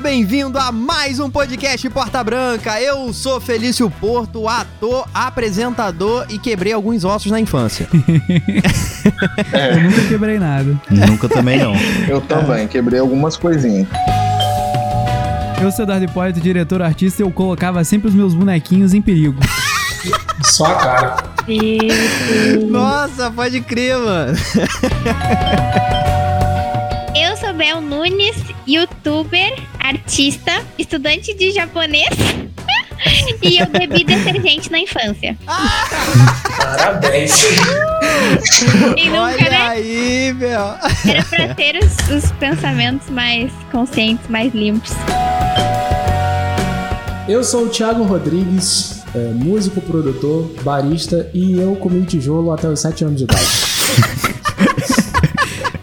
seja bem-vindo a mais um podcast Porta Branca. Eu sou Felício Porto, ator, apresentador e quebrei alguns ossos na infância. Eu nunca quebrei nada. Nunca também não. Eu também, quebrei algumas coisinhas. Eu sou Eduardo Hipólito, diretor artista, e eu colocava sempre os meus bonequinhos em perigo. Só a cara. Nossa, pode crer, mano. Eu sou Bel Nunes, youtuber, artista, estudante de japonês e eu bebi detergente na infância. Parabéns. E nunca, Olha né? aí, meu. Era pra ter os, os pensamentos mais conscientes, mais limpos. Eu sou o Thiago Rodrigues, é, músico, produtor, barista e eu comi tijolo até os 7 anos de idade.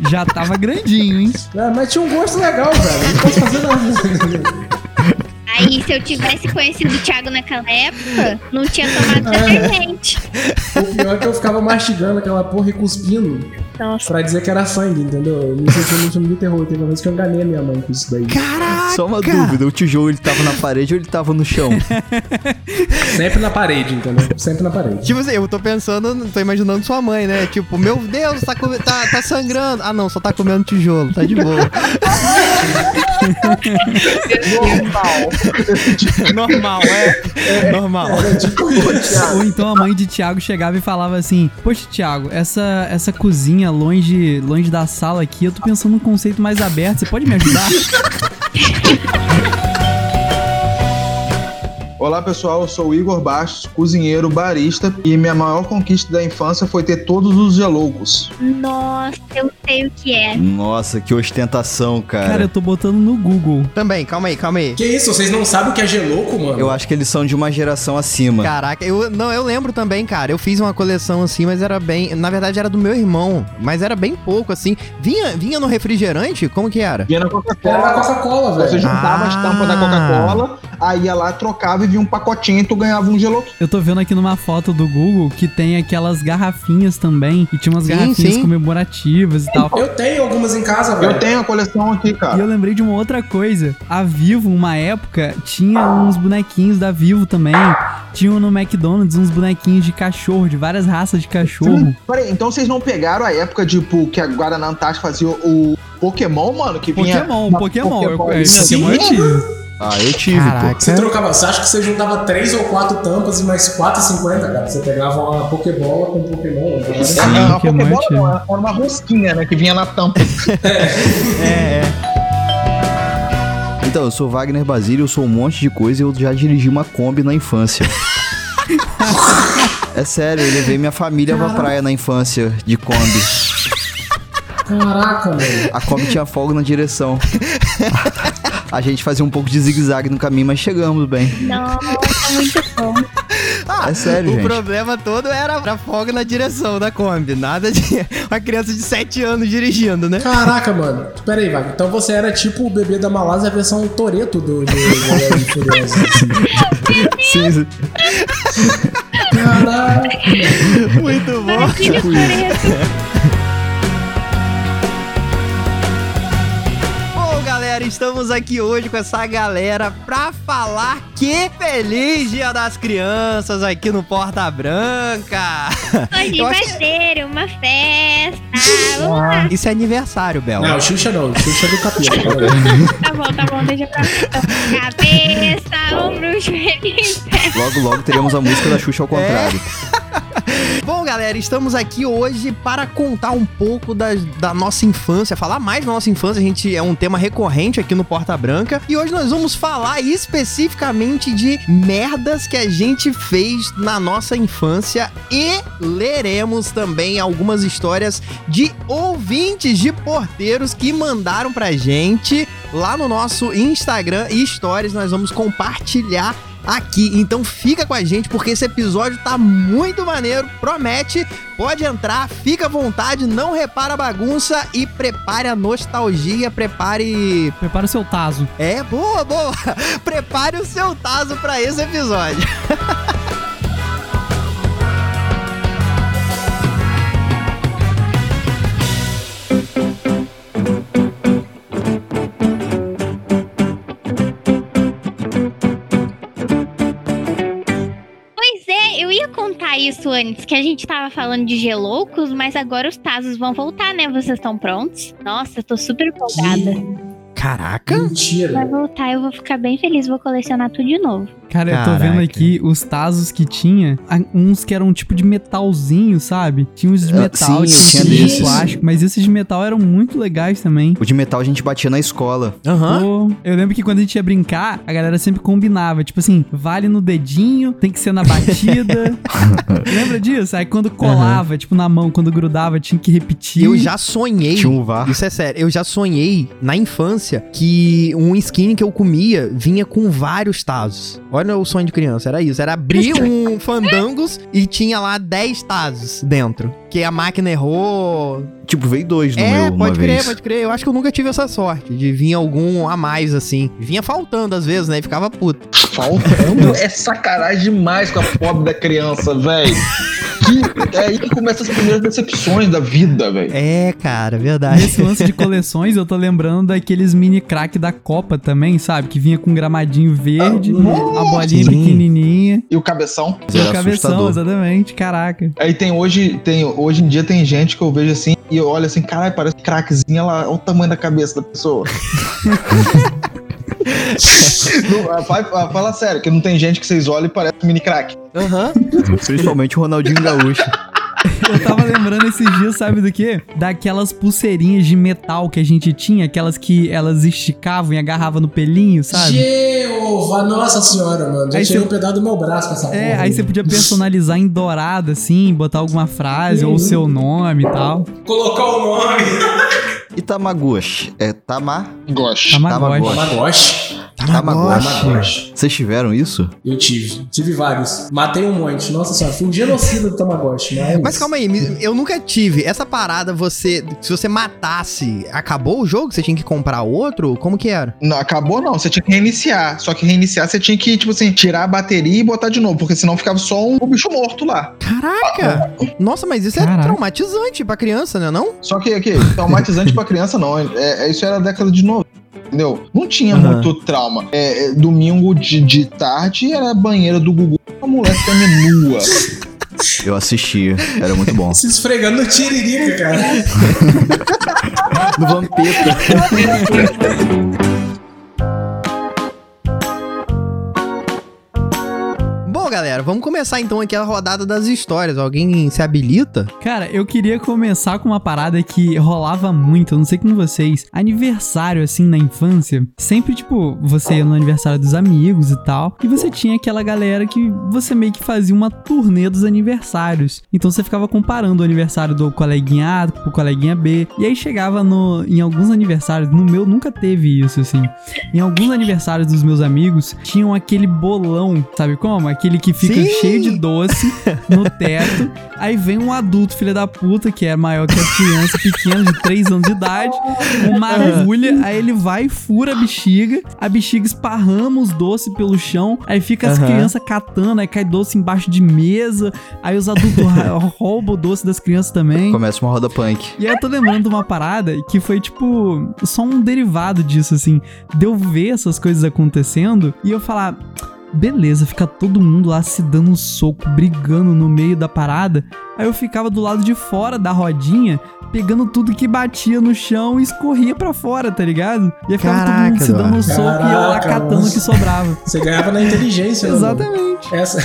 Já tava grandinho, hein? É, mas tinha um gosto legal, velho. Não posso fazer nada. Aí, se eu tivesse conhecido o Thiago naquela época, não tinha tomado detergente. O pior é que eu ficava mastigando aquela porra e cuspindo Nossa. pra dizer que era sangue, entendeu? Eu me senti muito filme de terror. Teve uma vez que eu enganei a minha mãe com isso daí. Caraca! Só uma dúvida, o tijolo ele tava na parede ou ele tava no chão? Sempre na parede, entendeu? Sempre na parede. Tipo assim, eu tô pensando, tô imaginando sua mãe, né? Tipo, meu Deus, tá, come- tá, tá sangrando. Ah, não, só tá comendo tijolo, tá de boa. Normal, é. Normal. Ou então a mãe de Thiago chegava e falava assim: Poxa, Thiago, essa, essa cozinha longe, longe da sala aqui, eu tô pensando num conceito mais aberto, você pode me ajudar? Olá pessoal, eu sou o Igor Bastos, cozinheiro, barista e minha maior conquista da infância foi ter todos os geloucos. Nossa, eu sei o que é. Nossa, que ostentação, cara. Cara, eu tô botando no Google. Também, calma aí, calma aí. Que isso? Vocês não sabem o que é gelouco, mano? Eu acho que eles são de uma geração acima. Caraca, eu não, eu lembro também, cara. Eu fiz uma coleção assim, mas era bem, na verdade era do meu irmão, mas era bem pouco assim. Vinha, vinha no refrigerante? Como que era? Vinha na Era na Coca-Cola, Coca-Cola, você velho. juntava Ah. as tampas da Coca-Cola, aí ia lá, trocava e vinha um pacotinho e tu ganhava um gelouco. Eu tô vendo aqui numa foto do Google que tem aquelas garrafinhas também. E tinha umas Sim, garrafinhas sim. comemorativas e tal. Eu tenho algumas em casa, velho. Eu tenho a coleção aqui, E cara. eu lembrei de uma outra coisa. A Vivo, uma época, tinha uns bonequinhos da Vivo também. Tinham no McDonald's uns bonequinhos de cachorro, de várias raças de cachorro. Peraí, então vocês não pegaram a época, tipo, que a Guaraná Antártica fazia o Pokémon, mano? Que vinha Pokémon, uma Pokémon. Eu, eu, Sim. Pokémon eu tive. Ah, eu tive, pô. Você trocava, você acha que você juntava três ou quatro tampas e mais 4,50, cara? Você pegava uma Pokébola com Pokémon. Né? Sim, É, a Pokémon Pokébola não, era uma rosquinha, né? Que vinha na tampa. Então, eu sou Wagner Basílio, eu sou um monte de coisa e eu já dirigi uma Kombi na infância. é sério, eu levei minha família pra praia na infância de Kombi. Caraca, mano. A Kombi tinha folga na direção. A gente fazia um pouco de zigue-zague no caminho, mas chegamos bem. Nossa, muito bom. É sério, o gente. problema todo era a folga na direção da Kombi. Nada de uma criança de 7 anos dirigindo, né? Caraca, mano. Pera aí, Wagner. Então você era tipo o bebê da Malásia, a versão Toreto do, do, do, do Furioso. Sim, Caraca. Muito bom. Estamos aqui hoje com essa galera pra falar que feliz Dia das Crianças aqui no Porta Branca. Hoje vai que- ter uma festa. Vamos lá. Isso é aniversário, Bel. Não, Xuxa não. Xuxa é do capeta. Tá bom, tá bom, deixa pra então, Cabeça, ombro, joelho. Logo, logo teremos a música da Xuxa ao contrário. Bom, galera, estamos aqui hoje para contar um pouco da, da nossa infância, falar mais da nossa infância. A gente é um tema recorrente aqui no Porta Branca. E hoje nós vamos falar especificamente de merdas que a gente fez na nossa infância e leremos também algumas histórias de ouvintes de porteiros que mandaram pra gente lá no nosso Instagram e stories. Nós vamos compartilhar aqui. Então fica com a gente porque esse episódio tá muito maneiro, promete. Pode entrar, fica à vontade, não repara a bagunça e prepare a nostalgia, prepare. Prepara o seu taso. É, boa, boa! Prepare o seu taso pra esse episódio. antes que a gente tava falando de geloucos, mas agora os Tazos vão voltar, né? Vocês estão prontos? Nossa, eu tô super empolgada. Caraca! Vai Mentira. voltar, eu vou ficar bem feliz, vou colecionar tudo de novo. Cara, eu tô Caraca. vendo aqui os Tazos que tinha, uns que eram um tipo de metalzinho, sabe? Tinha uns de Ah, metal, sim, eu tinha de desses. plástico, mas esses de metal eram muito legais também. O de metal a gente batia na escola. Aham. Pô, eu lembro que quando a gente ia brincar, a galera sempre combinava. Tipo assim, vale no dedinho, tem que ser na batida. Lembra disso? Aí quando colava, tipo na mão, quando grudava, tinha que repetir. Eu já sonhei. Tinha um VAR. Isso é sério. Eu já sonhei na infância que um skin que eu comia vinha com vários tazos. Olha o sonho de criança, era isso. Era abrir um fandangos e tinha lá 10 tazos dentro. Que a máquina errou. Tipo, veio dois no é, meu uma pode crer, vez. pode crer. Eu acho que eu nunca tive essa sorte de vir algum a mais assim. Vinha faltando às vezes, né? E ficava puto. Faltando é sacanagem demais com a pobre da criança, velho. Que- É aí que começam as primeiras decepções da vida, velho. É, cara, verdade. Nesse lance de coleções, eu tô lembrando daqueles mini crack da Copa também, sabe? Que vinha com um gramadinho verde, Ah, a bolinha sim. pequenininha. E o cabeção. E o cabeção, assustador. exatamente. Caraca. Aí tem hoje, tem, hoje em dia tem gente que eu vejo assim e eu olho assim, caralho, parece craquezinha lá, olha o tamanho da cabeça da pessoa. Não, ah, ah, fala sério, que não tem gente que vocês olham e parece um mini crack. Aham. Principalmente o Ronaldinho Gaúcho. Eu tava lembrando esses dias, sabe do quê? Daquelas pulseirinhas de metal que a gente tinha, aquelas que elas esticavam e agarravam no pelinho, sabe? Jeová, nossa senhora, mano. Já Aí tirei cê- um pedaço do meu braço com essa É, porra. aí você podia personalizar em dourado, assim, botar alguma frase ou o seu nome e tal. Colocar o nome. E Tamagotchi? É Tama... Gosto. Tamagotchi. Tamagotchi. Tamagotchi. Tamagotchi. Vocês tiveram isso? Eu tive. Tive vários. Matei um monte. Nossa senhora, fui um genocida do Tamagotchi. Mas, Mas calma aí, eu nunca tive. Essa parada, você. Se você matasse, acabou o jogo? Você tinha que comprar outro? Como que era? Não, acabou não, você tinha que reiniciar. Só que reiniciar você tinha que, tipo assim, tirar a bateria e botar de novo, porque senão ficava só um bicho morto lá. Caraca! Nossa, mas isso é Caraca. traumatizante pra criança, né? Não? Só que aqui, traumatizante pra criança não. É, é- isso era da década de 90. Entendeu? Não tinha Aham. muito trauma. É, é, domingo de, de tarde era a banheira do Gugu com a mulher semi-nua. Eu assistia. Era muito bom. Se esfregando no tiririca, cara. No Vampeta. galera, vamos começar então aqui a rodada das histórias. Alguém se habilita? Cara, eu queria começar com uma parada que rolava muito, eu não sei com vocês. Aniversário, assim, na infância. Sempre, tipo, você ia no aniversário dos amigos e tal. E você tinha aquela galera que você meio que fazia uma turnê dos aniversários. Então você ficava comparando o aniversário do coleguinha A com o coleguinha B. E aí chegava no, em alguns aniversários, no meu nunca teve isso, assim. Em alguns aniversários dos meus amigos, tinham aquele bolão, sabe como? Aquele que fica Sim! cheio de doce no teto. Aí vem um adulto, filho da puta, que é maior que as crianças pequenas de 3 anos de idade, uma agulha, aí ele vai e fura a bexiga, a bexiga esparrama os doces pelo chão, aí fica as Aham. crianças catando, aí cai doce embaixo de mesa, aí os adultos roubam o doce das crianças também. Começa uma roda punk. E aí eu tô lembrando de uma parada que foi, tipo, só um derivado disso, assim. De eu ver essas coisas acontecendo e eu falar. Beleza, fica todo mundo lá se dando um soco, brigando no meio da parada. Aí eu ficava do lado de fora da rodinha, pegando tudo que batia no chão e escorria pra fora, tá ligado? E aí ficava todo Caraca, mundo se dando um soco e eu lá catando o que sobrava. Você ganhava na inteligência, né? Exatamente. Essa.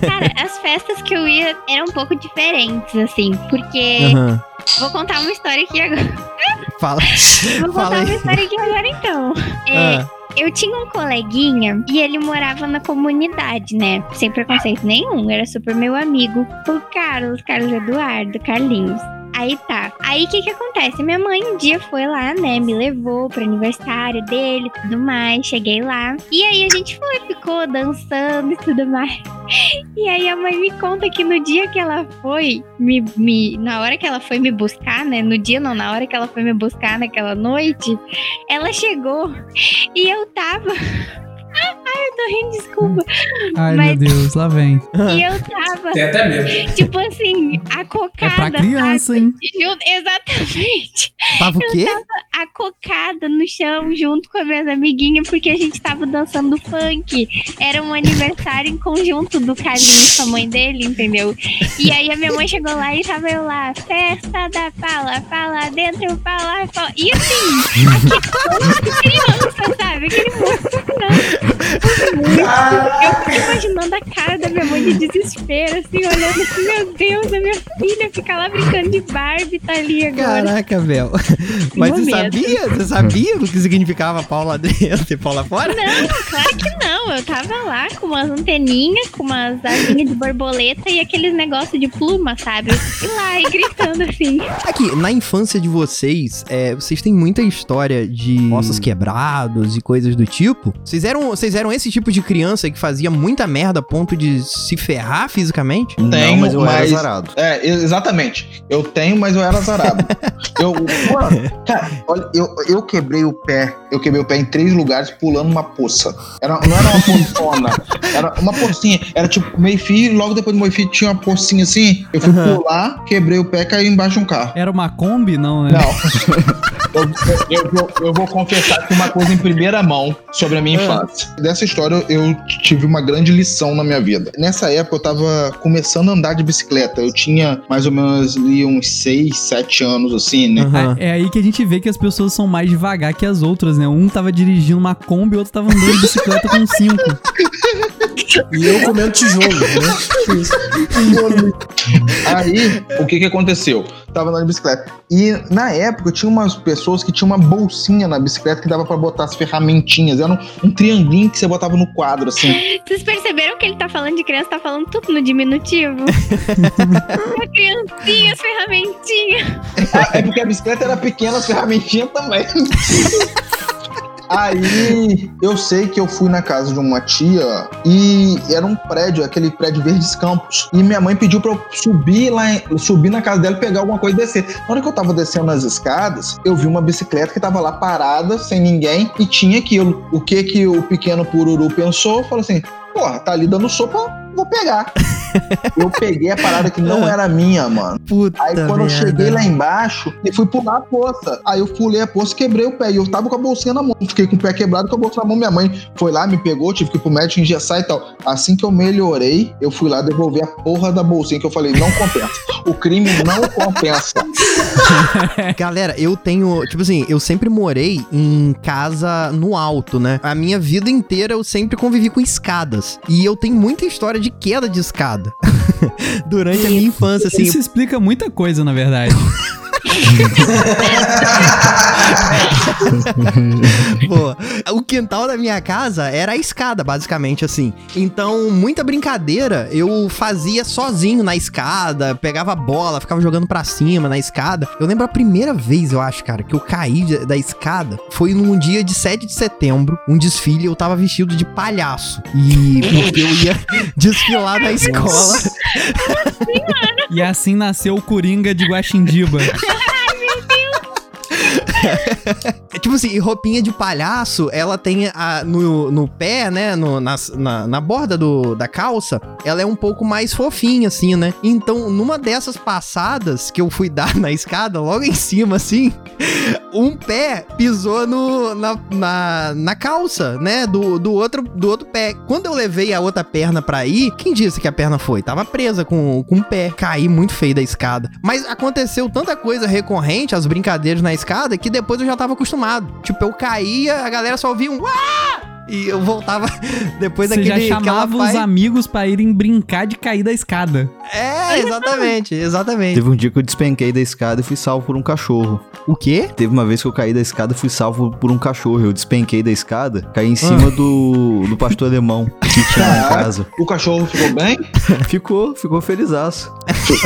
Cara, as festas que eu ia eram um pouco diferentes, assim, porque. Aham. Vou contar uma história aqui agora. Fala. Vou Fala contar uma aí. história aqui agora então. É, Ah, Eu tinha um coleguinha e ele morava na comunidade, né? Sem preconceito nenhum, era super meu amigo. O Carlos, Carlos Eduardo, Carlinhos. Aí tá. Aí o que que acontece? Minha mãe um dia foi lá, né? Me levou pro aniversário dele e tudo mais. Cheguei lá. E aí a gente foi, ficou dançando e tudo mais. E aí a mãe me conta que no dia que ela foi, me, me- na hora que ela foi me buscar, né? No dia não, na hora que ela foi me buscar naquela noite, ela chegou e eu tava. Ai, tô rindo, desculpa. Ai, Mas- meu Deus, lá vem. E eu tava, Tem até medo. tipo assim, acocada. É pra criança, hein? sabe? Junto- exatamente. Tava o quê? Acocada no chão junto com as minhas amiguinhas, porque a gente tava dançando funk. Era um aniversário em conjunto do Carlinhos com a mãe dele, entendeu? E aí a minha mãe chegou lá e tava eu lá, festa da fala, fala dentro, fala fora. E assim, aquele criança, sabe? Aquele monte Eu fico imaginando a cara da minha mãe de desespero, assim, olhando assim, meu Deus, a minha filha fica lá brincando de Barbie, tá ali agora. Caraca, Bel. Mas você sabia? Você sabia o que significava pau lá dentro e pau lá fora? Não, claro que não. Eu tava lá com umas anteninhas, com umas asinhas de borboleta e aqueles negócios de pluma, sabe? E lá, e gritando assim. Aqui, na infância de vocês, é, vocês têm muita história de ossos quebrados e coisas do tipo. Vocês eram, vocês eram esse tipo de criança que fazia muita merda a ponto de se ferrar fisicamente? Não, Tenho, mas eu era mas- azarado. É, exatamente. Eu tenho, mas eu era azarado. eu, pô, cara, olha, eu, eu quebrei o pé. Eu quebrei o pé em três lugares pulando uma poça. Era, não era uma poçona, era uma pocinha. Era tipo meio fio, logo depois do meio fio tinha uma pocinha assim. Eu fui Aham. pular, quebrei o pé e caí embaixo de um carro. Era uma Kombi? Não, né? Não. Eu, eu- eu vou- eu vou confessar que uma coisa em primeira mão sobre a minha Ah. infância. Dessa história eu tive uma grande lição na minha vida. Nessa época eu tava começando a andar de bicicleta. Eu tinha mais ou menos ali uns 6, 7 anos assim, né? Aham. É aí que a gente vê que as pessoas são mais devagar que as outras, né? Um tava dirigindo uma Kombi, o outro tava andando de bicicleta com cinco. E eu comendo tijolo, né? Aí, o que que aconteceu? Tava andando de bicicleta. E na época tinha umas pessoas que tinham uma bolsinha na bicicleta que dava pra botar as ferramentinhas. Era um, um triangulinho que você botava no quadro, assim. Vocês perceberam que ele tá falando de criança, tá falando tudo no diminutivo? a criancinha, as ferramentinhas. É porque a bicicleta era pequena, as ferramentinhas também. Aí eu sei que eu fui na casa de uma tia e era um prédio, aquele prédio Verdes Campos. E minha mãe pediu pra eu subir lá, subir na casa dela, pegar alguma coisa e descer. Na hora que eu tava descendo as escadas, eu vi uma bicicleta que tava lá parada, sem ninguém, e tinha aquilo. O que que o pequeno pururu pensou? Falou assim: porra, tá ali dando sopa, vou pegar. eu peguei a parada que não era minha, mano. Puta Aí quando eu merda. cheguei lá embaixo, eu fui pular a poça. Aí eu pulei a poça e quebrei o pé. E eu tava com a bolsinha na mão. Fiquei com o pé quebrado com a bolsa na mão. Minha mãe foi lá, me pegou, tive que ir pro médico engessar e tal. Assim que eu melhorei, eu fui lá devolver a porra da bolsinha que eu falei, não compensa. O crime não compensa. Galera, eu tenho. Tipo assim, eu sempre morei em casa no alto, né? A minha vida inteira eu sempre convivi com escadas. E eu tenho muita história de queda de escada. Durante a minha infância, assim. Isso explica muita coisa, na verdade. Pô, o quintal da minha casa era a escada, basicamente, assim. Então, muita brincadeira eu fazia sozinho na escada, pegava a bola, ficava jogando pra cima na escada. Eu lembro a primeira vez, eu acho, cara, que eu caí da escada foi num dia de 7 de setembro, um desfile, eu tava vestido de palhaço. E porque eu ia desfilar na escola. E assim nasceu o Coringa de Guaxindiba. É tipo assim, roupinha de palhaço, ela tem a, no, no pé, né? No, nas- na, na borda do, da calça, ela é um pouco mais fofinha, assim, né? Então, numa dessas passadas que eu fui dar na escada, logo em cima, assim, um pé pisou no, na, na, na calça, né? Do, do, outro, do outro pé. Quando eu levei a outra perna pra ir, quem disse que a perna foi? Tava presa com, com o pé. Caí muito feio da escada. Mas aconteceu tanta coisa recorrente, as brincadeiras na escada, que depois eu já tava acostumado. Tipo, eu caía, a galera só ouvia um "Uá!" E eu voltava depois Você já daquele aquela chamava os paz- amigos pra irem brincar de cair da escada. É, exatamente, exatamente. Teve um dia que eu despenquei da escada e fui salvo por um cachorro. O quê? Teve uma vez que eu caí da escada e fui salvo por um cachorro. Eu despenquei da escada, caí em cima do, do pastor alemão que tinha lá em casa. O cachorro ficou bem? Ficou, ficou felizaço.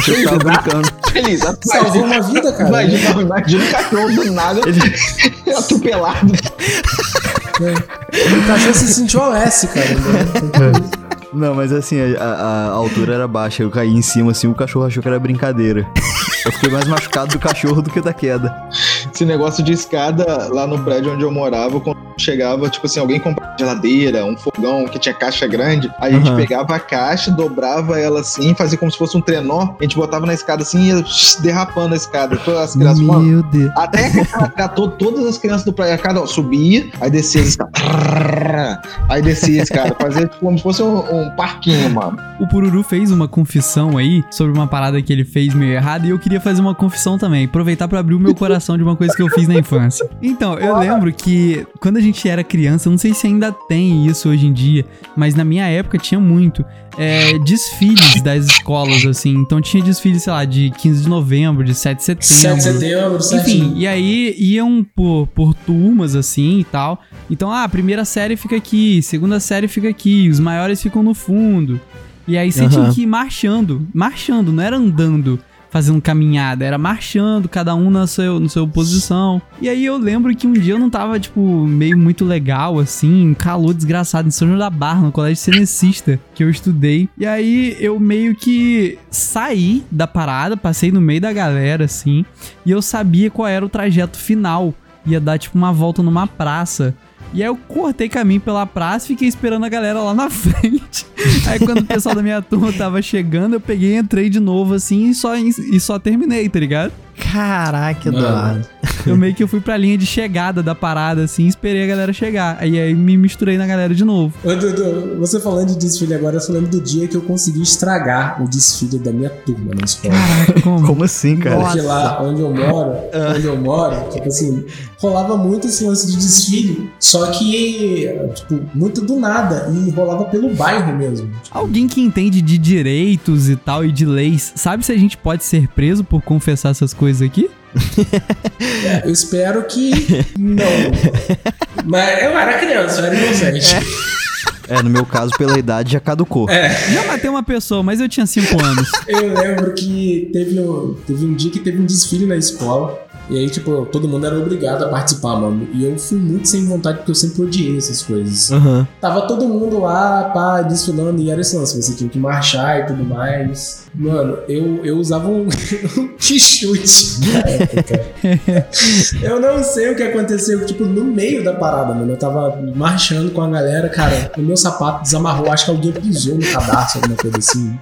Que tava brincando. Feliz. Salvou uma vida, cara. Imagina, imagina o cachorro do nada atropelado. O cachorro se sentiu Alessi, cara. né? Não, mas assim, a, a- a altura era baixa. Eu caí em cima, assim, o cachorro achou que era brincadeira. Eu fiquei mais machucado do cachorro do que da queda. Esse negócio de escada lá no prédio onde eu morava, quando chegava, tipo assim, alguém comprava geladeira, um fogão que tinha caixa grande, a gente Aham. pegava a caixa, dobrava ela assim, fazia como se fosse um trenó, a gente botava na escada assim e ia derrapando a escada. Todas as crianças, mano, Meu Deus. até que catou todas as crianças do prédio, cada ó, subia, aí descia a escada. Aí descia a escada, fazia como se fosse um, um parquinho, mano. O Pururu fez uma confissão aí sobre uma parada que ele fez meio errada e eu queria fazer uma confissão também. Aproveitar pra abrir o meu coração de uma coisa que eu fiz na infância. Então, eu lembro que quando a gente era criança, não sei se ainda tem isso hoje em dia, mas na minha época tinha muito. é, desfiles das escolas, assim. Então tinha desfile, sei lá, de 15 de novembro, de 7 de setembro. 7 de setembro, Enfim, certinho. e aí iam por, por turmas assim e tal. Então, ah, a primeira série fica aqui, segunda série fica aqui, os maiores ficam no fundo. E aí você tinha Aham. que ir marchando, marchando, não era andando, fazendo caminhada, era marchando, cada um na seu, na sua posição. E aí eu lembro que um dia eu não tava, tipo, meio muito legal, assim, um calor desgraçado em São João da Barra, no colégio cenecista que eu estudei. E aí eu meio que saí da parada, passei no meio da galera, assim, e eu sabia qual era o trajeto final. Ia dar, tipo, uma volta numa praça. E aí eu cortei caminho pela praça fiquei esperando a galera lá na frente. Aí quando o pessoal da minha turma tava chegando, eu peguei, entrei de novo assim e só, e só terminei, tá ligado? Caraca, Mano. Eduardo. Eu meio que eu fui pra linha de chegada da parada assim, e esperei a galera chegar. Aí aí me misturei na galera de novo. Ô, Dudu, você falando de desfile agora, eu só lembro do dia que eu consegui estragar o desfile da minha turma na escola. Como? Como assim, cara? Porque lá onde eu moro, Ah. onde eu moro, tipo assim, rolava muito esse lance de desfile, só que, tipo, muito do nada, e rolava pelo bairro mesmo. Alguém que entende de direitos e tal e de leis, sabe se a gente pode ser preso por confessar essas coisas aqui? Eu espero que não. Mas eu era criança, eu era inocente. É, no meu caso, pela idade, já caducou. Já matei uma pessoa, mas eu tinha 5 anos. Eu lembro que teve um, teve um dia que teve um desfile na escola. E aí, tipo, todo mundo era obrigado a participar, mano. E eu fui muito sem vontade porque eu sempre odiei essas coisas. Aham. Tava todo mundo lá, pá, desfilando, e era esse lance, você tinha que marchar e tudo mais. Mano, eu, eu usava um, um t-shirt na época. eu não sei o que aconteceu, tipo, no meio da parada, mano. Eu tava marchando com a galera, cara, o meu sapato desamarrou, acho que alguém pisou no cadarço, alguma coisa assim.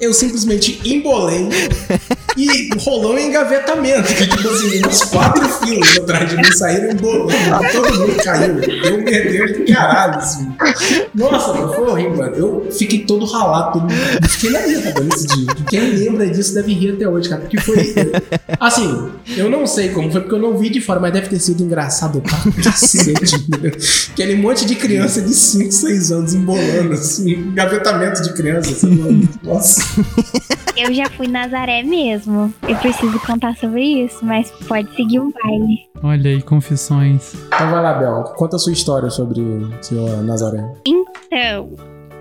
Eu simplesmente embolei e rolou um engavetamento. Que, tipo assim, umas quatro filas atrás de mim saíram embolando. Todo mundo caiu. Eu perdeu de caralho, assim. Nossa, mano, foi horrível, mano. Eu fiquei todo ralado, todo mundo. Fiquei na minha cara nesse dia. Quem lembra disso deve rir até hoje, cara. Porque foi. Assim, eu não sei como foi, porque eu não vi de fora, mas deve ter sido engraçado pra cacete? Aquele monte de criança de 5, 6 anos embolando, assim, engavetamento de criança, assim, mano. Nossa. Eu já fui Nazaré mesmo. Eu preciso contar sobre isso, mas pode seguir um baile. Olha aí, confissões. Então vai lá, Bel. Conta a sua história sobre o senhor Nazaré. Então.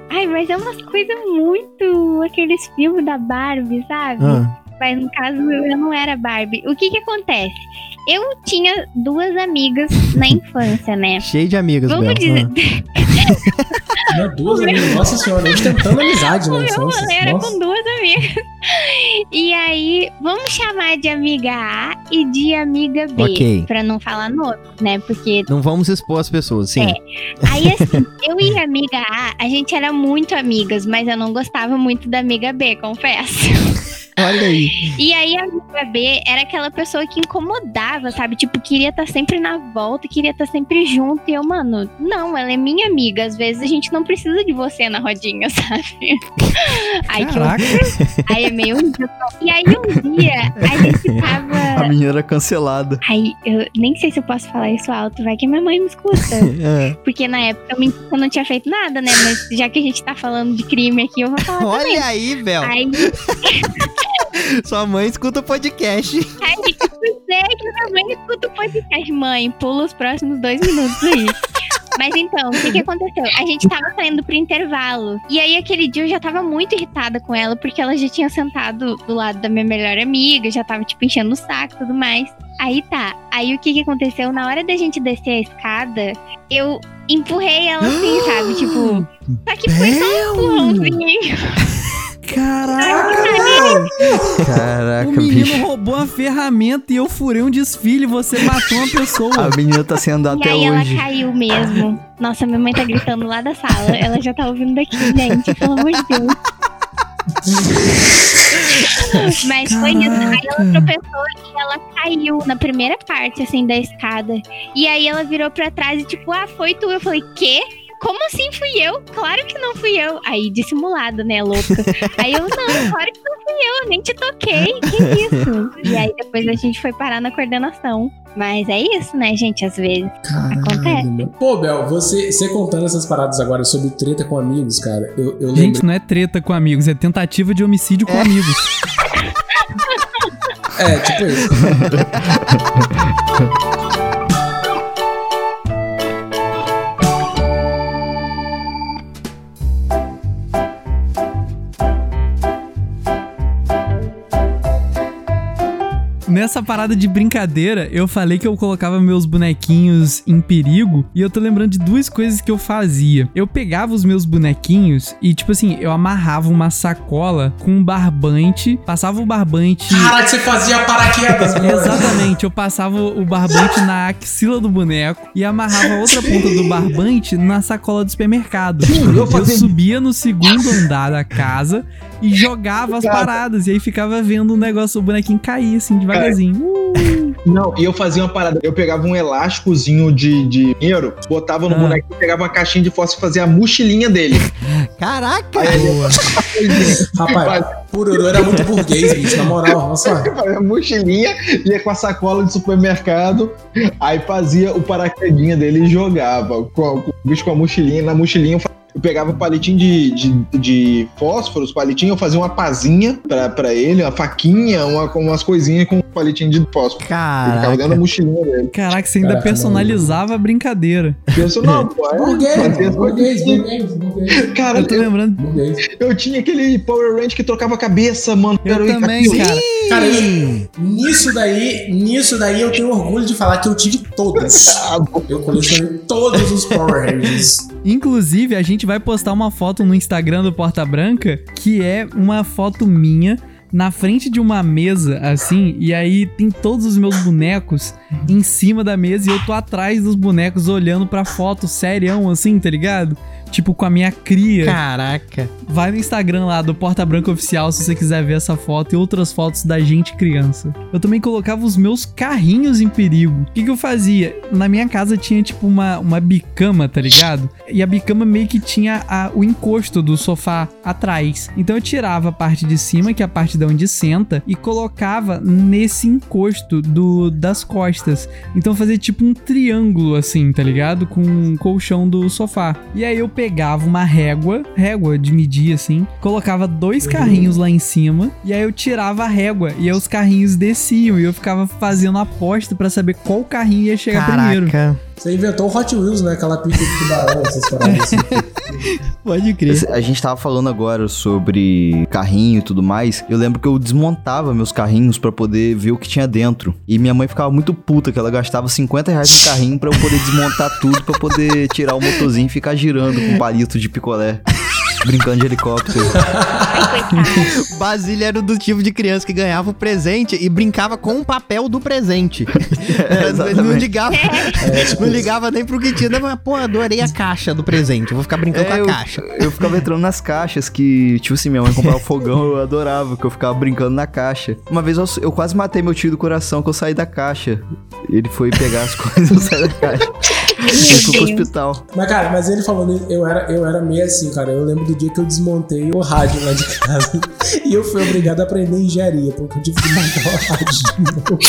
Ai, mas é umas coisas muito. aqueles filmes da Barbie, sabe? Ah. Mas no caso eu não era Barbie. O que que acontece? Eu tinha duas amigas na infância, né? Cheio de amigas, Vamos Bel. dizer, Meu Deus, amigo. Nossa senhora, ostentando amizade na eu era Nossa. com duas amigas. E aí, vamos chamar de amiga A e de amiga B. Ok. Pra não falar nome, né? Porque Não vamos expor as pessoas, sim. É. Aí, assim, eu e a amiga A, a gente era muito amigas, mas eu não gostava muito da amiga B, confesso. Olha aí. E aí, a amiga B era aquela pessoa que incomodava, sabe? Tipo, queria estar sempre na volta, queria estar sempre junto. E eu, mano, não, ela é minha amiga. Às vezes a gente não precisa de você na rodinha, sabe? Aí, eu- Caraca. aí é meio. E aí, um dia, a gente tava. A menina era cancelada. Ai, eu nem sei se eu posso falar isso alto, vai que minha mãe me escuta. É. Porque na época eu, não tinha feito nada, né? Mas já que a gente tá falando de crime aqui, eu vou falar também. Olha aí, Bel. Aí, Sua mãe escuta o podcast. eu sei que minha mãe escuta o podcast. Mãe, pula os próximos dois minutos aí. Mas então, o que, que aconteceu? A gente tava saindo pro intervalo. E aí, aquele dia eu já tava muito irritada com ela, porque ela já tinha sentado do lado da minha melhor amiga, já tava, tipo, enchendo o saco e tudo mais. Aí tá. Aí o que que aconteceu? Na hora da gente descer a escada, eu empurrei ela assim, sabe? Tipo. Só que foi só um empurrãozinho. Caraca, velho. Caraca, O menino bicho. roubou uma ferramenta e eu furei um desfile e você matou uma pessoa. A menina tá sem andar E até aí hoje. ela caiu mesmo. Nossa, minha mãe tá gritando lá da sala. Ela já tá ouvindo daqui, gente. Pelo amor de Deus. Mas foi isso. Aí ela tropeçou e ela caiu na primeira parte, assim, da escada. E aí ela virou pra trás e tipo, ah, foi tu. Eu falei, quê? Como assim fui eu? Claro que não fui eu. Aí, dissimulado, né, louca? Aí eu, não, claro que não fui eu, nem te toquei. Que isso? E aí depois a gente foi parar na coordenação. Mas é isso, né, gente? Às vezes. Acontece. Caralho. Pô, Bel, você, você contando essas paradas agora sobre treta com amigos, cara, eu, eu lembro. Gente, não é treta com amigos, é tentativa de homicídio com amigos. É, tipo isso. Nessa parada de brincadeira, eu falei que eu colocava meus bonequinhos em perigo e eu tô lembrando de duas coisas que eu fazia. Eu pegava os meus bonequinhos e, tipo assim, eu amarrava uma sacola com um barbante, passava o barbante. Caralho, você fazia paraquedas, mano. Exatamente, eu passava o barbante na axila do boneco e amarrava a outra ponta do barbante na sacola do supermercado. eu subia no segundo andar da casa e jogava as paradas. E aí ficava vendo o negócio, o bonequinho cair assim devagarzinho. Uh, Não, e eu fazia uma parada. Eu pegava um elásticozinho de, de dinheiro, botava no Ah. bonequinho, pegava uma caixinha de fósforo e fazia a mochilinha dele. Caraca! boa. Rapaz, Pururu era muito burguês, bicho, na moral. Nossa. Fazia a mochilinha, ia com a sacola de supermercado, aí fazia o paraquedinha dele e jogava. Com, com o bicho com a mochilinha. Na mochilinha eu, fa- eu pegava palitinho de, de, de fósforos, palitinho, eu fazia uma pazinha pra, pra ele, uma faquinha, uma, com umas coisinhas com palitinho de fósforo. Eu ficava dentro da Caraca. mochilinha dele. Caraca, você ainda Caraca, personalizava a brincadeira. Penso, não, pô, é, Burguês, burguês, burguês. Cara, Eu tô eu, lembrando. Burguês. eu tinha aquele Power Range que trocava a cabeça, mano. Eu o também, cara. Cara, eu- nisso daí, nisso daí eu tenho orgulho de falar que eu tive todos. Ah. Eu colecionei todos os Power Rangers. Inclusive, a gente vai postar uma foto no Instagram do Porta Branca, que é uma foto minha na frente de uma mesa, assim, e aí tem todos os meus bonecos em cima da mesa e eu tô atrás dos bonecos olhando pra foto serião, assim, tá ligado? Tipo, com a minha cria. Caraca. Vai no Instagram lá do Porta Branca Oficial se você quiser ver essa foto e outras fotos da gente criança. Eu também colocava os meus carrinhos em perigo. O que, que eu fazia? Na minha casa tinha tipo uma, uma bicama, tá ligado? E a bicama meio que tinha a- o encosto do sofá atrás. Então eu tirava a parte de cima, que é a parte de onde senta, e colocava nesse encosto do, das costas. Então fazia tipo um triângulo assim, tá ligado? Com o colchão do sofá. E aí eu pegava uma régua, régua de medir assim, colocava dois carrinhos lá em cima, e aí eu tirava a régua, e aí os carrinhos desciam, e eu ficava fazendo aposta pra saber qual carrinho ia chegar primeiro. Você inventou o Hot Wheels, né? Aquela pica de tubarão, essas paradas assim. Pode crer. A gente tava falando agora sobre carrinho e tudo mais. Eu lembro que eu desmontava meus carrinhos pra poder ver o que tinha dentro. E minha mãe ficava muito puta que ela gastava 50 reais no carrinho pra eu poder desmontar tudo pra poder tirar o motorzinho e ficar girando com palito de picolé. Brincando de helicóptero. Basílio era do tipo de criança que ganhava o presente e brincava com o papel do presente. Era- não ligava, É, tipo não ligava nem pro que tinha. Não, mas, pô, adorei a caixa do presente. Eu vou ficar brincando É, com a eu, caixa. eu ficava entrando nas caixas que, tipo assim, minha mãe comprava fogão, eu adorava, que eu ficava brincando na caixa. Uma vez eu, eu quase matei meu tio do coração que eu saí da caixa. Ele foi pegar as coisas, eu saí da caixa. Fui pro hospital. Mas, cara, mas ele falando, eu era, eu era meio assim, cara. Eu lembro do dia que eu desmontei o rádio lá de casa. e eu fui obrigado a aprender engenharia, porque eu tive que montar o rádio.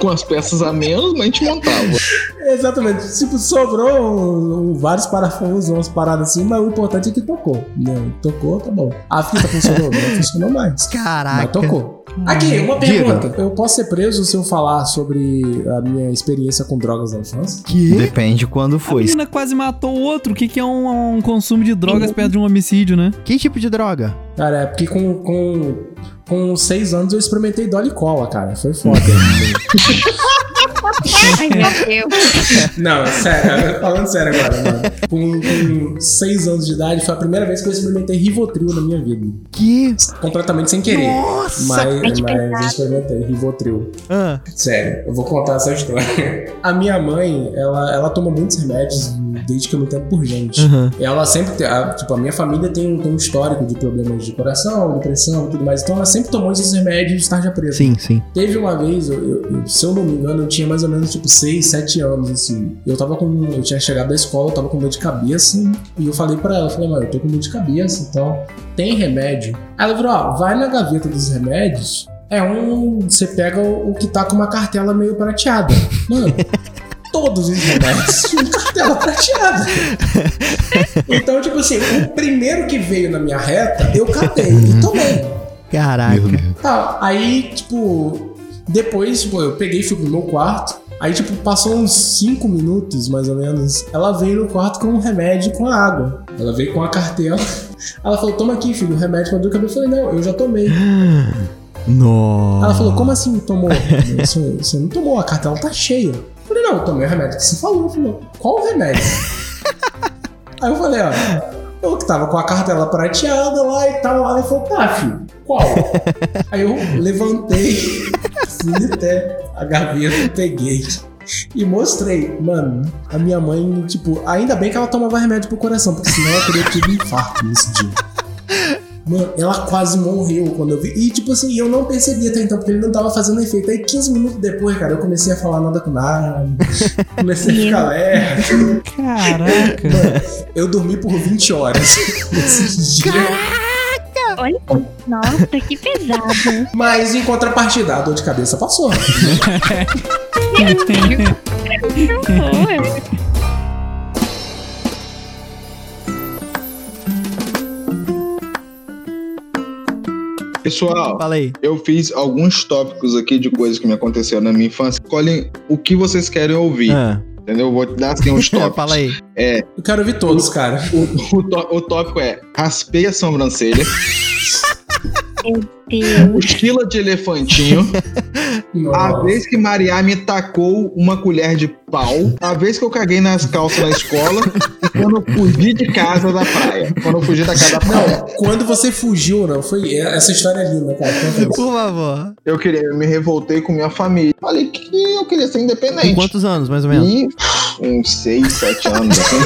Com as peças a menos, mas a gente montava. Exatamente. Tipo, sobrou um- um- vários parafusos, umas paradas assim, mas o importante é que tocou. Não, tocou, tá bom. A fita funcionou? Não funcionou mais. Caraca. Mas tocou. Aqui, uma Diga. pergunta. Eu posso ser preso se eu falar sobre a minha experiência com drogas na infância? Que? Depende quando A foi. menina quase matou o outro. O que, que é um, um consumo de drogas perto de um homicídio, né? Que tipo de droga? Cara, é porque com, com, com seis anos eu experimentei Dolly Cola, cara. Foi foda. Ai, meu Deus. Não, sério, falando sério agora, mano. Com, com seis anos de idade, foi a primeira vez que eu experimentei Rivotril na minha vida. Que? Completamente sem querer. Nossa! Mas, mas eu experimentei Rivotril. Ah, Sério, eu vou contar essa história. A minha mãe, ela, ela toma muitos remédios desde que eu me entendo por gente. aham. Ela sempre a- tipo, a minha família tem, tem um histórico de problemas de coração, depressão e tudo mais. Então ela sempre tomou esses remédios de tarja preta. Sim, sim. Teve uma vez, eu, eu- eu- se eu não me engano, eu tinha mais ou menos tipo 6, 7 anos, assim. Eu tava com. Eu tinha chegado da escola, eu tava com dor de cabeça. E eu falei pra ela, eu falei, mãe, eu tô com dor de cabeça, então tem remédio. Ela falou, ó, vai na gaveta dos remédios. É um. Você pega o, o que tá com uma cartela meio prateada. Mano. Todos os remédios tinham cartela prateada. Então, tipo assim, o primeiro que veio na minha reta, eu catei e tomei. Caraca. Tá, aí, tipo, depois, tipo, eu peguei e fui pro meu quarto. Aí, tipo, passou uns 5 minutos, mais ou menos. Ela veio no quarto com um remédio com a água. Ela veio com a cartela. Ela falou, toma aqui, filho, o remédio pra dor de cabeça. Eu falei, não, eu já tomei. Nossa. Ela falou, como assim tomou? Você, você não tomou, a cartela tá cheia. Eu falei, não, eu tomei o remédio que você falou. Falou, qual o remédio? Aí eu falei, ó, eu que tava com a cartela prateada lá e tal. Ela falou, tá, filho, qual? Aí eu levantei, fui até a gaveta, peguei e mostrei. Mano, a minha mãe, tipo, ainda bem que ela tomava remédio pro coração, porque senão ela teria tido um infarto nesse dia. Mano, ela quase morreu quando eu vi. E, tipo assim, eu não percebi até então, porque ele não tava fazendo efeito. Aí, 15 minutos depois, cara, eu comecei a falar nada com nada. Comecei a ficar lerdo. Caraca. Mano, eu dormi por 20 horas nesse dia. Olha, nossa, que pesado. Mas, em contrapartida, a dor de cabeça passou. Que horror. Pessoal, Fala aí. eu fiz alguns tópicos aqui de coisas que me aconteceram na minha infância. Escolhem o que vocês querem ouvir, Ah, entendeu? Eu vou te dar assim uns tópicos. fala aí. Eu quero ouvir todos, cara. O, o o tópico é raspei a sobrancelha, Deus. mochila de elefantinho, a vez que Maria me tacou uma colher de pau, a vez que eu caguei nas calças na escola quando eu fugi de casa da praia. Quando eu fugi da casa da praia. Não, quando você fugiu, não, foi. Essa história é linda, cara. Por favor. Eu queria, eu me revoltei com minha família. Falei que eu queria ser Com independente. quantos anos, mais ou menos? E uns 6, 7 anos, assim.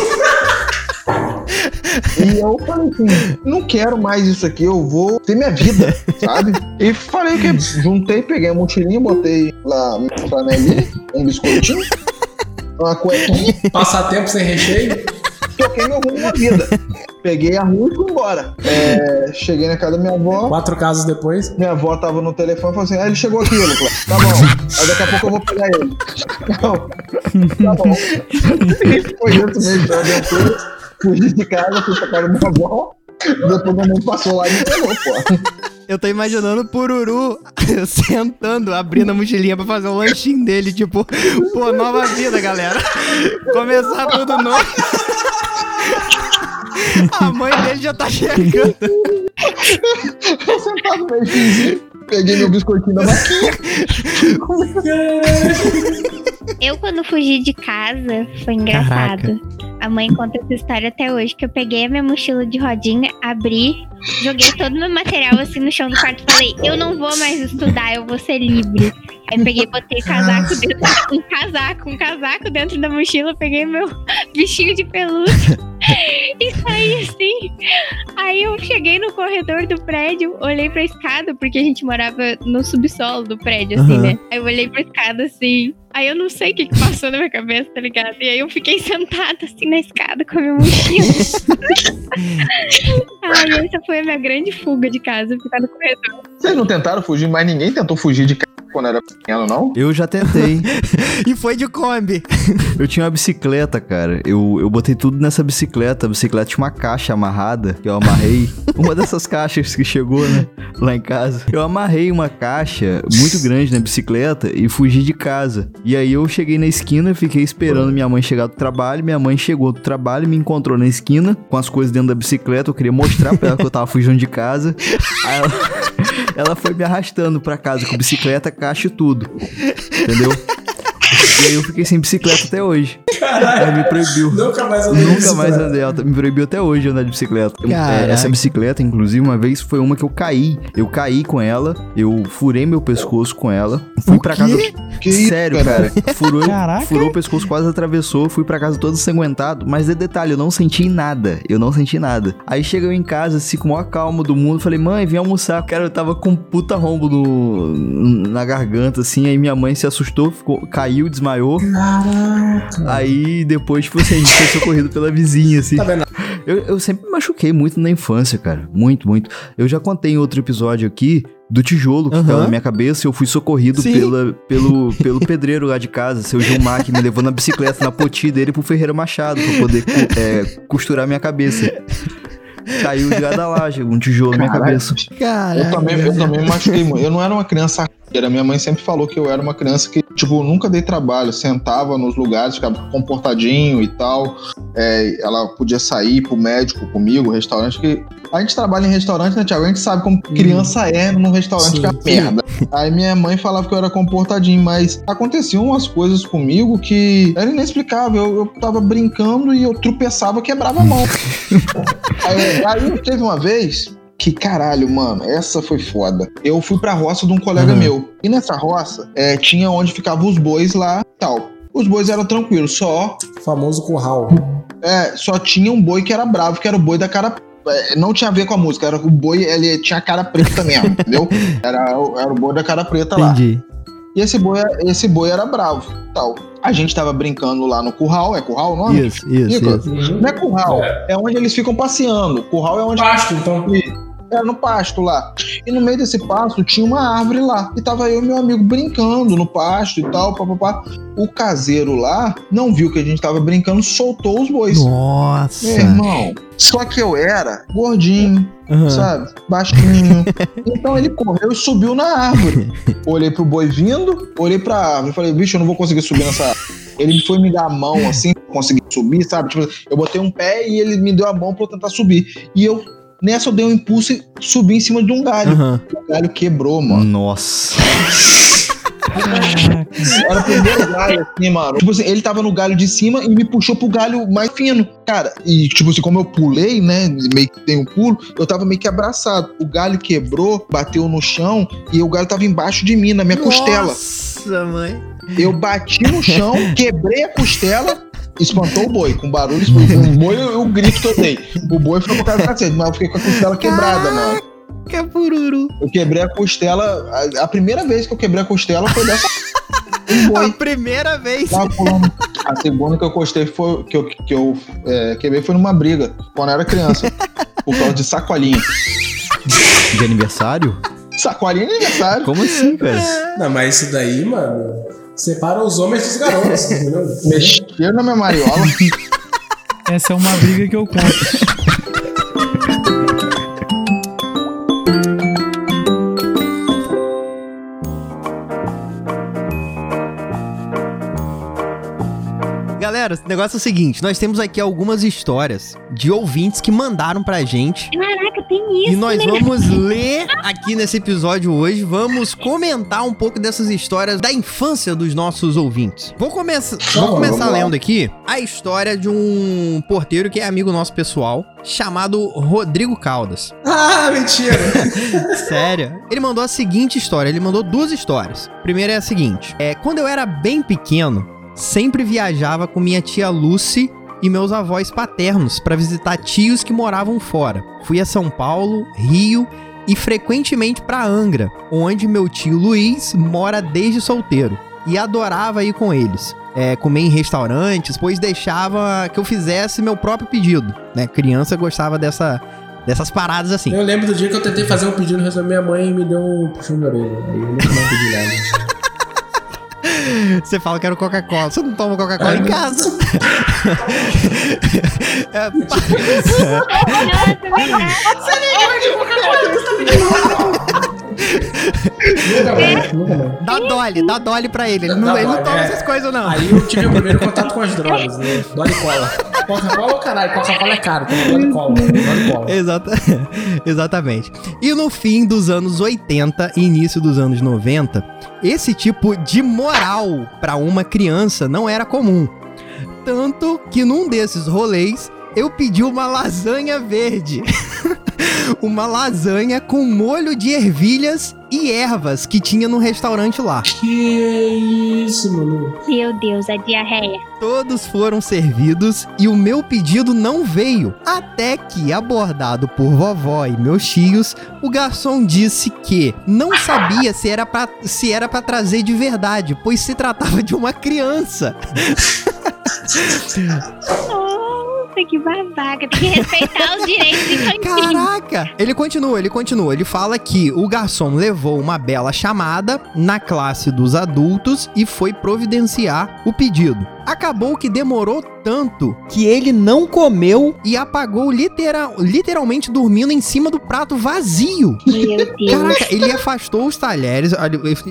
E eu falei assim, não quero mais isso aqui, eu vou ter minha vida, sabe? E falei que juntei, peguei a mochilinha, botei lá uma flanelinha, um biscoitinho, uma cuequinha, Passar tempo sem recheio? Toquei meu rumo na vida. Peguei a rua e fui embora. É, cheguei na casa da minha avó, Quatro casos depois. minha avó tava no telefone e falou assim: Ah, ele chegou aqui, Lucas. Tá bom. Aí daqui a pouco eu vou pegar ele. Não. Tá bom. E foi isso mesmo. Eu fugi de casa, fui pra casa da minha avó. Depois minha mãe passou lá e me pegou, pô. Eu tô imaginando o Pururu sentando, abrindo a mochilinha pra fazer o lanchinho dele, tipo, pô, nova vida, galera. Começar tudo novo. A mãe dele já tá chegando. Eu sentado meio finzinho, peguei meu biscoitinho da vaquinha. Eu, quando fugi de casa, foi engraçado. A mãe conta essa história até hoje, que eu peguei a minha mochila de rodinha, abri, joguei todo o meu material assim no chão do quarto e falei, eu não vou mais estudar, eu vou ser livre. Aí peguei, botei casaco dentro, um casaco, um casaco dentro da mochila, peguei meu bichinho de pelúcia e saí assim. Aí eu cheguei no corredor do prédio, olhei pra escada, porque a gente morava no subsolo do prédio, assim, Aham. né? Aí eu olhei pra escada assim. Aí eu não sei o que, que passou na minha cabeça, tá ligado? E aí eu fiquei sentada assim na escada com a minha mochila. Ai, essa foi a minha grande fuga de casa, ficar no corredor. Vocês não tentaram fugir, mas ninguém tentou fugir de casa quando era pequeno, não? Eu já tentei. E foi de Kombi. Eu tinha uma bicicleta, cara. Eu, eu botei tudo nessa bicicleta. A bicicleta tinha uma caixa amarrada que eu amarrei. uma dessas caixas que chegou, né? Lá em casa. Eu amarrei uma caixa muito grande na bicicleta e fugi de casa. E aí eu cheguei na esquina, fiquei esperando minha mãe chegar do trabalho. Minha mãe chegou do trabalho, me encontrou na esquina com as coisas dentro da bicicleta. Eu queria mostrar pra ela que eu tava fugindo de casa. Aí ela, ela foi me arrastando pra casa com bicicleta, caixa e tudo. Entendeu? E aí eu fiquei sem bicicleta até hoje. Aí me proibiu. Nunca mais andei de Nunca mais bicicleta. andei. Me proibiu até hoje andar de bicicleta. Eu- é, Caraca. essa bicicleta, inclusive, uma vez foi uma que eu caí. Eu caí com ela, eu furei meu pescoço com ela. Fui pra casa. Que isso, Sério, cara. Furou, Caraca. furou o pescoço, quase atravessou. Fui pra casa todo ensanguentado. Mas de detalhe, eu não senti nada. Eu não senti nada. Aí chega eu em casa, assim, com a maior calma do mundo. Falei, mãe, vem almoçar. Cara, eu tava com um puta rombo no, na garganta, assim. Aí minha mãe se assustou, ficou, caiu, desmaiou. Caraca. Aí depois, tipo assim, a gente foi socorrido pela vizinha, assim. Tá vendo? Eu, eu sempre me machuquei muito na infância, cara. Muito, muito. Eu já contei em outro episódio aqui do tijolo que Aham. caiu na minha cabeça eu fui socorrido Sim. pela, pelo, pelo pedreiro lá de casa, seu Gilmar, que me levou na bicicleta, na poti dele pro Ferreira Machado, pra poder é, costurar minha cabeça. Caiu de lá da laje, um tijolo na minha cabeça. Eu também, eu também me machuquei muito. Eu não era uma criança arteira. Minha mãe sempre falou que eu era uma criança que, tipo, nunca dei trabalho. Sentava nos lugares, ficava comportadinho e tal. É, ela podia sair pro médico comigo, restaurante. Que a gente trabalha em restaurante, né, Thiago? A gente sabe como criança é num restaurante Sim, que é sim. merda. Aí minha mãe falava que eu era comportadinho, mas aconteciam umas coisas comigo que era inexplicável. Eu, eu tava brincando e eu tropeçava, quebrava a mão. aí, aí teve uma vez que caralho, mano, essa foi foda. Eu fui pra roça de um colega Uhum. meu. E nessa roça, é, tinha onde ficavam os bois lá tal. Os bois eram tranquilos, só Famoso curral. é, só tinha um boi que era bravo, que era o boi da cara. é, Não tinha a ver com a música, era o boi, ele tinha a cara preta mesmo, entendeu? Era, o- era o boi da cara preta lá. Entendi. E esse boi, esse boi era bravo, tal. A gente tava brincando lá no curral, é curral o nome? Isso, isso, isso. Não é curral, é onde eles ficam passeando. Curral é onde Pasto, então. Era no pasto lá. E no meio desse pasto tinha uma árvore lá. E tava eu e meu amigo brincando no pasto e tal, papapá. O caseiro lá não viu que a gente tava brincando, soltou os bois. Nossa. Meu irmão. Só que eu era gordinho, Aham. sabe? Baixinho. então ele correu e subiu na árvore. Olhei pro boi vindo, olhei pra árvore. Falei, bicho, eu não vou conseguir subir nessa árvore. Ele foi me dar a mão assim, conseguir subir, sabe? Tipo, eu botei um pé e ele me deu a mão pra eu tentar subir. E eu, nessa, eu dei um impulso e subi em cima de um galho. Aham. O galho quebrou, mano. Nossa. Era o primeiro galho, assim, mano. Tipo assim, ele tava no galho de cima e me puxou pro galho mais fino. Cara, e tipo assim, como eu pulei, né? Meio que tem um pulo, eu tava meio que abraçado. O galho quebrou, bateu no chão e o galho tava embaixo de mim, na minha costela. Nossa, mãe. Eu bati no chão, quebrei a costela. Espantou o boi, com barulho, espantou o boi, eu, eu grito que eu dei. O boi foi por causa do cacete, mas eu fiquei com a costela quebrada, mano. Capururu. Eu quebrei a costela. A, a primeira vez que eu quebrei a costela foi dessa. Um boi. A primeira vez. A segunda que eu costei foi. Que eu, que eu é, quebrei foi numa briga, quando eu era criança. por causa de sacolinha. De aniversário? Sacolinha de aniversário. Como assim, cara? Não, mas isso daí, mano, separa os homens dos garotos, entendeu? Mexeram na minha mariola. Essa é uma briga que eu conto. Galera, o negócio é o seguinte: nós temos aqui algumas histórias de ouvintes que mandaram pra gente. Caraca, tem isso. E nós né? vamos ler aqui nesse episódio hoje. Vamos comentar um pouco dessas histórias da infância dos nossos ouvintes. Vou, começar, vou Vamos começar lendo aqui a história de um porteiro que é amigo nosso pessoal, chamado Rodrigo Caldas. Ah, mentira! Sério? Ele mandou a seguinte história. Ele mandou duas histórias. A primeira é a seguinte: é, quando eu era bem pequeno, sempre viajava com minha tia Lucy e meus avós paternos para visitar tios que moravam fora. Fui a São Paulo, Rio e frequentemente para Angra, onde meu tio Luiz mora desde solteiro. E adorava ir com eles. É, comer em restaurantes, pois deixava que eu fizesse meu próprio pedido. Né? Criança gostava dessa, dessas paradas assim. Eu lembro do dia que eu tentei fazer um pedido restaurante, minha mãe me deu um puxão de orelha. Aí eu nunca mais pedi nada. Você fala que era Coca-Cola. Você não toma Coca-Cola em casa. É, pá, Nossa, verdade. Nunca mais, nunca mais. dá dole, dá dole pra ele. Ele não, Dá ele não dole, toma é. essas coisas, não. Aí eu tive o primeiro contato com as drogas, né? Dole e cola. Coca-Cola ou caralho? Coca-Cola é caro. Coca-Cola é cola. É cola. Exata... Exatamente. E no fim dos anos 80 e início dos anos 90, esse tipo de moral pra uma criança não era comum. Tanto que num desses rolês eu pedi uma lasanha verde. uma lasanha com molho de ervilhas e ervas que tinha no restaurante lá. Que isso, mano. Meu Deus, a diarreia. Todos foram servidos e o meu pedido não veio. Até que, abordado por vovó e meus tios, o garçom disse que não sabia se era pra, se era pra trazer de verdade, pois se tratava de uma criança. Que babaca. Tem que respeitar os direitos infantis. Caraca! Ele continua, ele continua. Ele fala que o garçom levou uma bela chamada na classe dos adultos e foi providenciar o pedido. Acabou que demorou tanto que ele não comeu e apagou literal, literalmente dormindo em cima do prato vazio. Meu Deus. Caraca, ele afastou os talheres.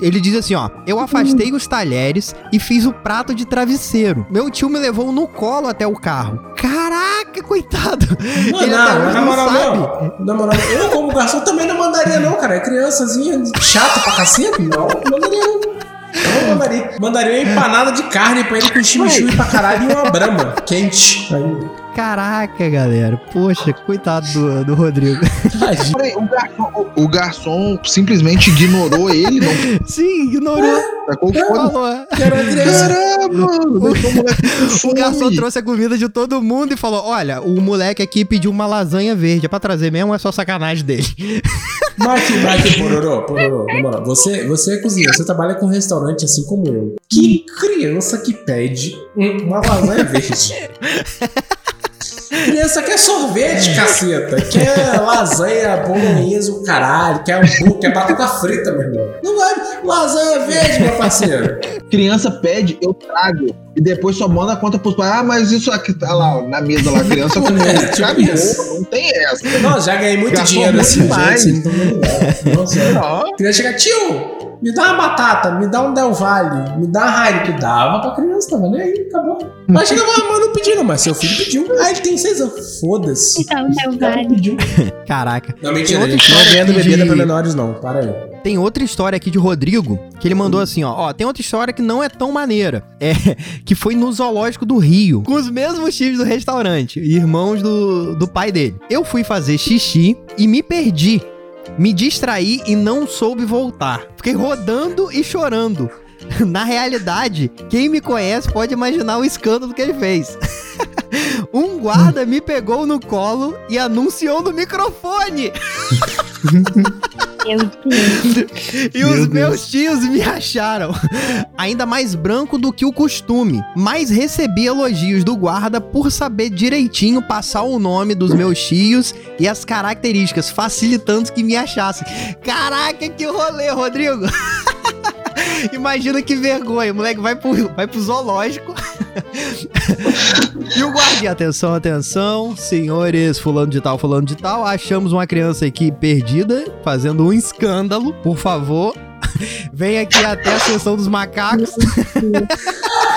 Ele diz assim: ó, eu afastei os talheres e fiz o prato de travesseiro. Meu tio me levou no colo até o carro. Caraca, coitado. Não, ele não, na moral, sabe. não. Na moral, eu como garçom também não mandaria, não, cara. É criançazinha chata pra cacete. Não, não mandaria, não. Mandaria. Mandaria uma empanada de carne pra ele com chimichurri pra caralho e uma brama quente. Aí, Caraca, galera. Poxa, coitado do, do Rodrigo. Peraí, o garçom, o, o garçom simplesmente ignorou ele, não Sim, ignorou. sacou o foda. Que era uma criança. Caramba, o O garçom trouxe a comida de todo mundo e falou: Olha, o moleque aqui pediu uma lasanha verde. É pra trazer mesmo é só sacanagem dele? Mike, Mike, pororô, pororô. Na moral, você, você é cozinheiro, você trabalha com restaurante assim como eu. Que criança que pede um- uma lasanha verde? Criança quer sorvete, caceta. Quer lasanha, bolonhesa, o caralho. Quer hambúrguer, quer batata frita, meu irmão. Não vai. Lasanha verde, meu parceiro. Criança pede, eu trago. E depois só manda a conta pros pais. Ah, mas isso aqui tá lá, ó, na mesa lá, a criança comeu. É, tipo Acabou, não tem essa. Nossa, já ganhei muito Gastou dinheiro muito assim, demais. gente. Não tô ligado. Nossa, Não. Criança chega, tio, me dá uma batata, me dá um Del Valle, me dá uma Heineken. Dava pra criança, tava nem aí, acabou. Mas chegava, mas não pediu, mas seu filho pediu. Ah, ele tem seis anos. Foda-se. Então, Del O cara Valle. pediu. Caraca. Não, mentira, gente. Não vendo bebida de- pra menores, não. Para aí. Tem outra história aqui de Rodrigo que ele mandou assim, ó. Ó, tem outra história que não é tão maneira. É que foi no zoológico do Rio, com os mesmos times do restaurante, irmãos do, do pai dele. Eu fui fazer xixi e me perdi. Me distraí e não soube voltar. Fiquei rodando e chorando. Na realidade, quem me conhece pode imaginar o escândalo que ele fez. Um guarda me pegou no colo e anunciou no microfone. Meu Deus. E os meus tios me acharam ainda mais branco do que o costume, mas recebi elogios do guarda por saber direitinho passar o nome dos meus tios e as características, facilitando que me achassem. Caraca, que rolê, Rodrigo! Imagina que vergonha, o moleque vai pro, vai pro zoológico. e o guardião, atenção, atenção, senhores, fulano de tal, fulano de tal, achamos uma criança aqui perdida, fazendo um escândalo, por favor. Vem aqui até a sessão dos macacos.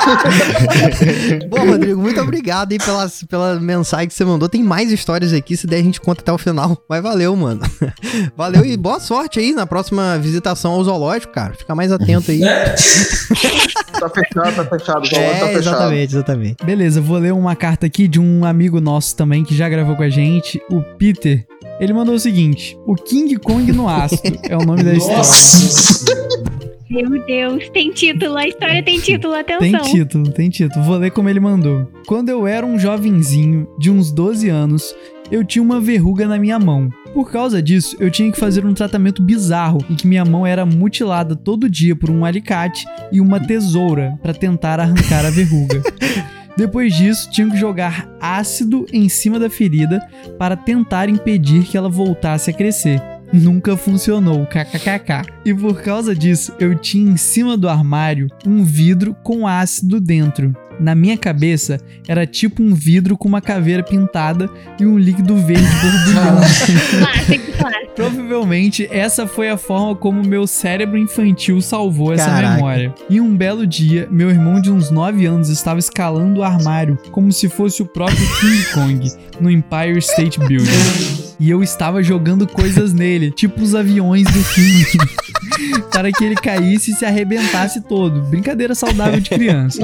Bom, Rodrigo, muito obrigado aí pela, pela mensagem que você mandou. Tem mais histórias aqui, se der a gente conta até o final. Mas valeu, mano. Valeu e boa sorte aí na próxima visitação ao zoológico, cara. Fica mais atento aí. É. Tá fechado, tá fechado. O zoológico É, tá fechado. exatamente, exatamente. Beleza, vou ler uma carta aqui de um amigo nosso também que já gravou com a gente, o Peter. Ele mandou o seguinte: O King Kong no ácido é o nome da história. Meu Deus. Tem título. A história tem título. Atenção. Tem título, tem título. Vou ler como ele mandou. Quando eu era um jovenzinho de uns 12 anos, eu tinha uma verruga na minha mão. Por causa disso, eu tinha que fazer um tratamento bizarro em que minha mão era mutilada todo dia por um alicate e uma tesoura para tentar arrancar a verruga. Depois disso, tinha que jogar ácido em cima da ferida para tentar impedir que ela voltasse a crescer. Nunca funcionou, kkkk. E por causa disso, eu tinha em cima do armário um vidro com ácido dentro. Na minha cabeça, era tipo um vidro com uma caveira pintada e um líquido verde borbulhando. Provavelmente essa foi a forma como meu cérebro infantil salvou essa Caraca. memória. E um belo dia, meu irmão de uns 9 anos estava escalando o armário como se fosse o próprio King Kong no Empire State Building. E eu estava jogando coisas nele, tipo os aviões do filme, para que ele caísse e se arrebentasse todo. Brincadeira saudável de criança.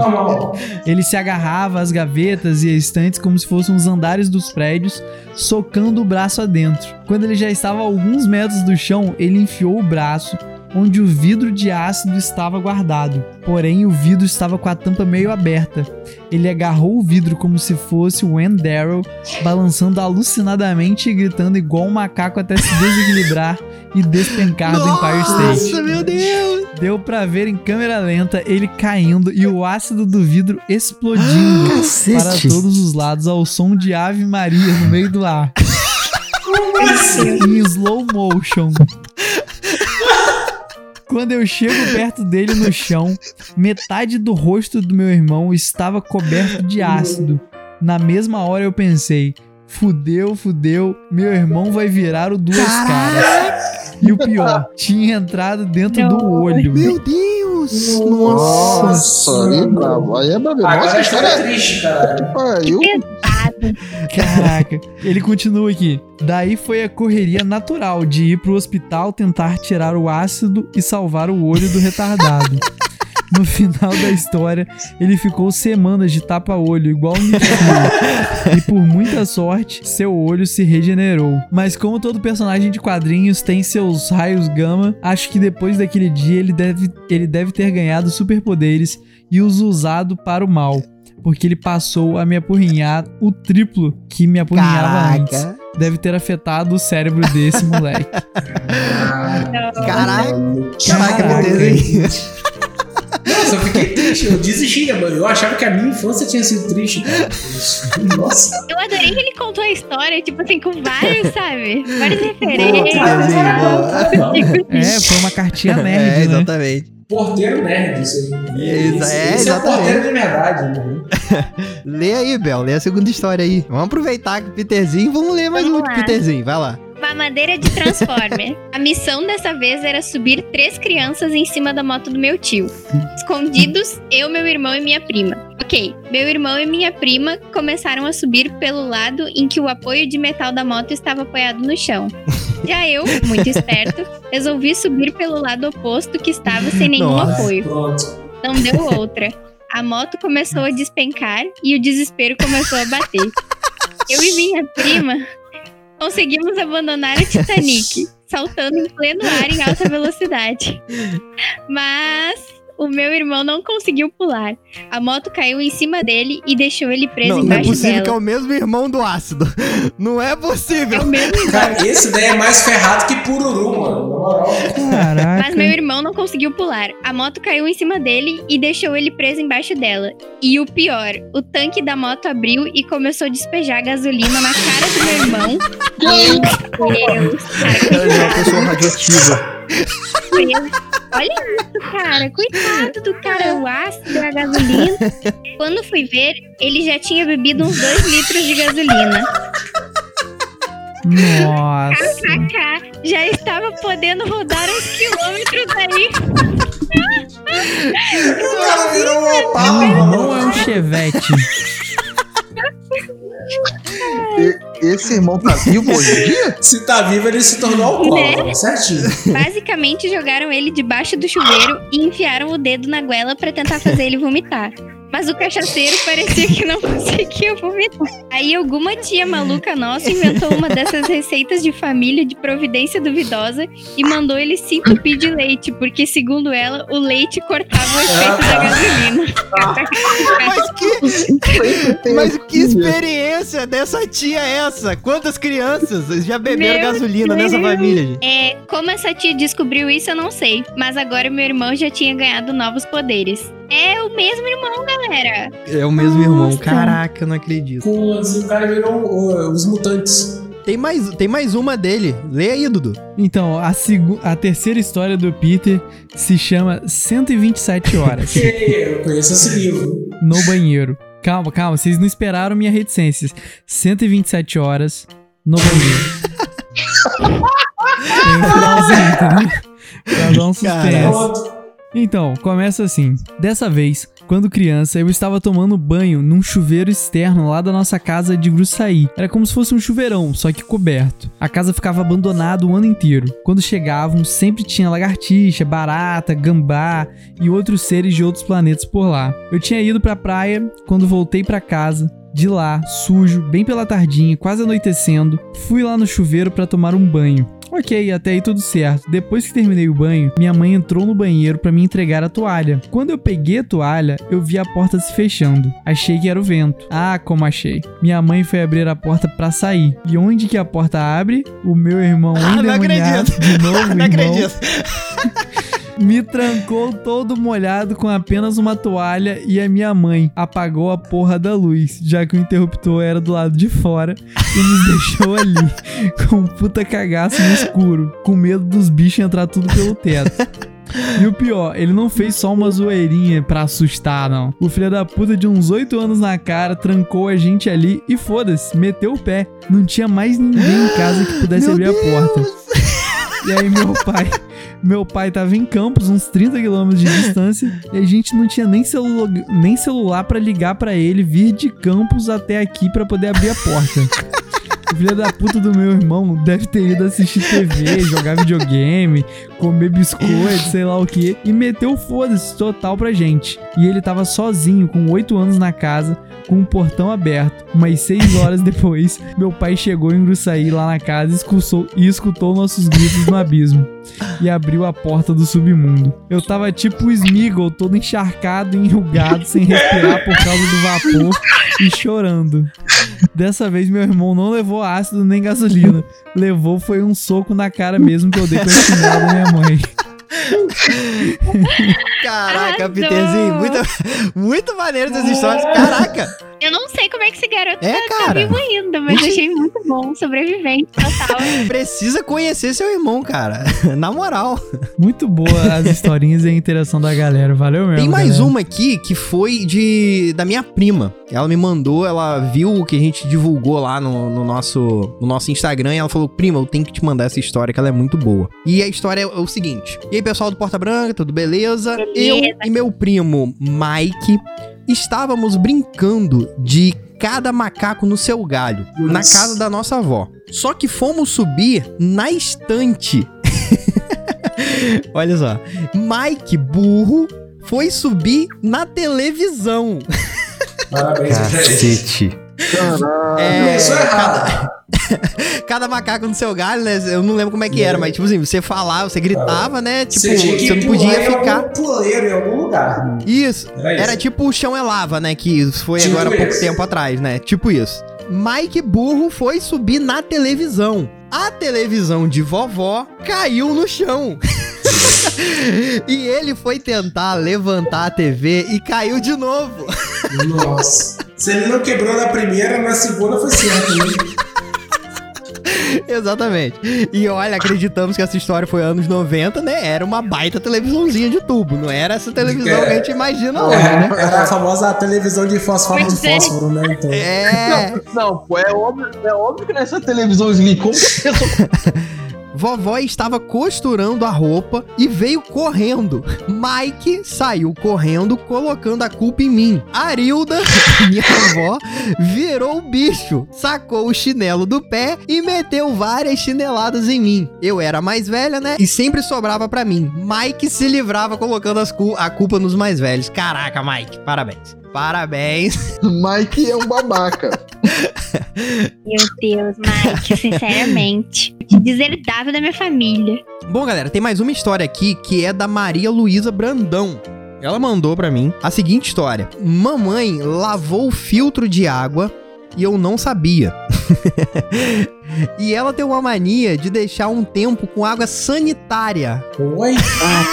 Ele se agarrava às gavetas e estantes como se fossem os andares dos prédios, socando o braço adentro. Quando ele já estava a alguns metros do chão, ele enfiou o braço onde o vidro de ácido estava guardado. Porém, o vidro estava com a tampa meio aberta. Ele agarrou o vidro como se fosse o Ann Darrow, balançando alucinadamente e gritando igual um macaco até se desequilibrar e despencar do Empire State. Nossa, meu Deus! Deu pra ver em câmera lenta ele caindo e o ácido do vidro explodindo para todos os lados ao som de Ave Maria no meio do ar. em slow motion. Quando eu chego perto dele no chão, metade do rosto do meu irmão estava coberto de ácido. Na mesma hora eu pensei: fudeu, fudeu, meu irmão vai virar o duas caras. E o pior, tinha entrado dentro do olho. Meu Deus! Nossa! Nossa, aí é brabo. Aí é brabo. Agora Nossa, a história é triste, cara. que pariu. Caraca, ele continua aqui. Daí foi a correria natural de ir pro hospital tentar tirar o ácido e salvar o olho do retardado. No final da história, ele ficou semanas de tapa-olho, igual um E por muita sorte, seu olho se regenerou. Mas como todo personagem de quadrinhos tem seus raios gama, acho que depois daquele dia ele deve, ele deve ter ganhado superpoderes e os usado para o mal. Porque ele passou a me apurrinhar o triplo que me apurrinhava antes. Deve ter afetado o cérebro desse moleque. Caraca! Caraca. Meu Deus! Nossa, eu fiquei triste. Eu desisti, mano? Eu achava que a minha infância tinha sido triste, cara. Nossa. Eu adorei que ele contou a história, tipo assim, com vários, sabe? Várias referências. É, foi uma cartinha É, nerd, né? Porteiro nerd, isso aí. É, esse, esse é o exatamente. porteiro de verdade, né? Lê aí, Bel, lê a segunda história aí. Vamos aproveitar que o Peterzinho, vamos ler mais Vamos um de lá. Peterzinho, vai lá. Mamadeira de Transformer. A missão dessa vez era subir três crianças em cima da moto do meu tio. Escondidos, eu, meu irmão e minha prima. Ok, meu irmão e minha prima começaram a subir pelo lado em que o apoio de metal da moto estava apoiado no chão. Já eu, muito esperto, resolvi subir pelo lado oposto que estava sem nenhum Nossa. apoio. Não deu outra. A moto começou a despencar e o desespero começou a bater. Eu e minha prima conseguimos abandonar o Titanic, saltando em pleno ar em alta velocidade. Mas o meu irmão não conseguiu pular. A moto caiu em cima dele e deixou ele preso Não, não é embaixo possível dela. que é o mesmo irmão do ácido. Não é É possível. o mesmo Cara, esse daí é mais ferrado que pururu, mano. Caraca. Mas meu irmão não conseguiu pular. A moto caiu em cima dele e deixou ele preso embaixo dela. E o pior, o tanque da moto abriu e começou a despejar gasolina na cara do meu irmão. Meu Deus, cara, é uma pessoa radioativa. Olha isso, cara. Coitado do cara, o ácido, a gasolina. Quando fui ver, ele já tinha bebido uns 2 litros de gasolina. Nossa. KK, já estava podendo rodar uns quilômetros aí. O cara virou uma Não, Opala, não é um chevette. Esse irmão tá vivo hoje em dia? Se tá vivo, ele se tornou alcoólatra, certinho. Basicamente, jogaram ele debaixo do chuveiro e enfiaram o dedo na goela pra tentar fazer ele vomitar. Mas o cachaceiro parecia que não conseguia vomitar. Aí alguma tia maluca nossa inventou uma dessas receitas de família de providência duvidosa e mandou ele se entupir de leite, porque segundo ela, o leite cortava o efeito da gasolina. Mas que, mas que experiência dessa tia é essa? Quantas crianças já beberam Meu gasolina Deus. nessa família, gente? É, como essa tia descobriu isso, eu não sei. Mas agora meu irmão já tinha ganhado novos poderes. É o mesmo irmão, galera. É o mesmo irmão. Nossa. Caraca, eu não acredito. Com, assim, o cara virou uh, os mutantes. Tem mais, tem mais uma dele. Lê aí, Dudu. Então, a, a terceira história do Peter se chama 127 horas Eu conheço esse livro. no banheiro. Calma, calma, vocês não esperaram minha reticência. 127 horas no banheiro. Tem um finalzinho, entendeu? Pra dar um suspense. Então, começa assim. Dessa vez, quando criança, eu estava tomando banho num chuveiro externo lá da nossa casa de Gruçaí. Era como se fosse um chuveirão, só que coberto. A casa ficava abandonada o ano inteiro. Quando chegavam, sempre tinha lagartixa, barata, gambá e outros seres de outros planetas por lá. Eu tinha ido pra praia quando voltei pra casa. De lá, sujo, bem pela tardinha, quase anoitecendo, fui lá no chuveiro pra tomar um banho. Ok, até aí tudo certo. Depois que terminei o banho, minha mãe entrou no banheiro pra me entregar a toalha. Quando eu peguei a toalha, eu vi a porta se fechando. Achei que era o vento. Ah, como achei. Minha mãe foi abrir a porta pra sair. E onde que a porta abre? O meu irmão Ah, não acredito. de novo, Não irmão, acredito. Me trancou todo molhado com apenas uma toalha e a minha mãe apagou a porra da luz, já que o interruptor era do lado de fora e nos deixou ali, com um puta cagaço no escuro, com medo dos bichos entrar tudo pelo teto. E o pior, ele não fez só uma zoeirinha pra assustar, não. O filho da puta de uns 8 anos na cara trancou a gente ali e foda-se, meteu o pé. Não tinha mais ninguém em casa que pudesse Meu abrir a porta. Deus. E aí meu pai, meu pai tava em Campos, uns 30 quilômetros de distância, e a gente não tinha nem, celu nem celular pra ligar pra ele vir de Campos até aqui pra poder abrir a porta. O filho da puta do meu irmão deve ter ido assistir TV, jogar videogame, comer biscoito, sei lá o que, e meteu foda-se total pra gente. E ele tava sozinho, com 8 anos na casa, com o portão aberto. Umas 6 horas depois, meu pai chegou em Gruçaí lá na casa escutou, e escutou nossos gritos no abismo. E abriu a porta do submundo. Eu tava tipo o Smeagol, todo encharcado enrugado, sem respirar por causa do vapor e chorando. Dessa vez meu irmão não levou ácido nem gasolina. Levou foi um soco na cara mesmo que eu dei com a da minha mãe. Caraca, Arrasou. Peterzinho, muito, muito maneiro essas histórias. Caraca, Eu não sei como é que esse garoto É, tá, tá cara. vivo ainda, mas achei muito bom. Sobrevivente total. precisa conhecer seu irmão, cara. Na moral. Muito boa as historinhas e a interação da galera. Valeu mesmo. Tem mais galera. uma aqui que foi de da minha prima. Ela me mandou, ela viu o que a gente divulgou lá no, no nosso, no nosso Instagram e ela falou: Prima, eu tenho que te mandar essa história que ela é muito boa. E a história é o seguinte: E aí, pessoal do Porta Branca, tudo beleza? Beleza. Eu e meu primo Mike estávamos brincando de cada macaco no seu galho, na Nossa. casa da nossa avó. Só que fomos subir na estante. Olha só. Mike burro foi subir na televisão. Parabéns. Cacete. Caralho. É, errado. Cada macaco no seu galho, né? Eu não lembro como é que era, mas tipo assim, você falava, você gritava, né? Tipo, Você tinha que você não pular podia em ficar. em algum lugar. Isso. Era isso. Era tipo o chão é lava, né? Que foi Tipo agora há pouco tempo atrás, né? Tipo isso. Mike Burro foi subir na televisão. A televisão de vovó caiu no chão. e ele foi tentar levantar a TV e caiu de novo. Nossa. Se ele não quebrou na primeira, na segunda foi certo. Né? Exatamente. E olha, acreditamos que essa história foi anos 90, né? Era uma baita televisãozinha de tubo. Não era essa televisão que a gente imagina hoje, né? É, era a famosa televisão de fosfato de é. fósforo, né? Então. É. Não, pô, é óbvio, é óbvio que nessa televisão Slim, como que a pessoa Vovó estava costurando a roupa e veio correndo. Mike saiu correndo, colocando a culpa em mim. Arilda, minha avó, virou o bicho, sacou o chinelo do pé e meteu várias chineladas em mim. Eu era a mais velha, né? E sempre sobrava pra mim. Mike se livrava colocando as cu- a culpa nos mais velhos. Caraca, Mike, parabéns. Parabéns. Mike é um babaca. Meu Deus, Mike, sinceramente. Deserdado da minha família. Bom, galera, tem mais uma história aqui que é da Maria Luísa Brandão. Ela mandou pra mim a seguinte história: Mamãe lavou o filtro de água e eu não sabia. e ela tem uma mania de deixar um tempo com água sanitária. Oi? Ai,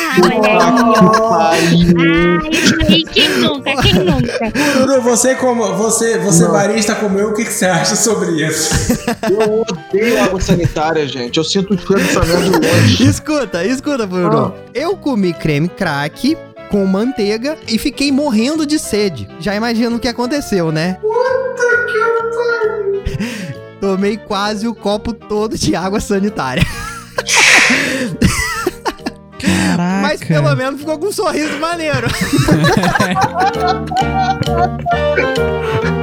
ai, quem nunca? Quem nunca? Dudu, você como você, você barista como eu, o que, que você acha sobre isso? Eu odeio água sanitária, gente. Eu sinto o cheiro dessa merda de longe. Escuta, escuta, Bruno. Eu comi creme crack com manteiga e fiquei morrendo de sede. Já imagino o que aconteceu, né? Tomei quase o copo todo de água sanitária. Caraca. Mas pelo menos ficou com um sorriso maneiro.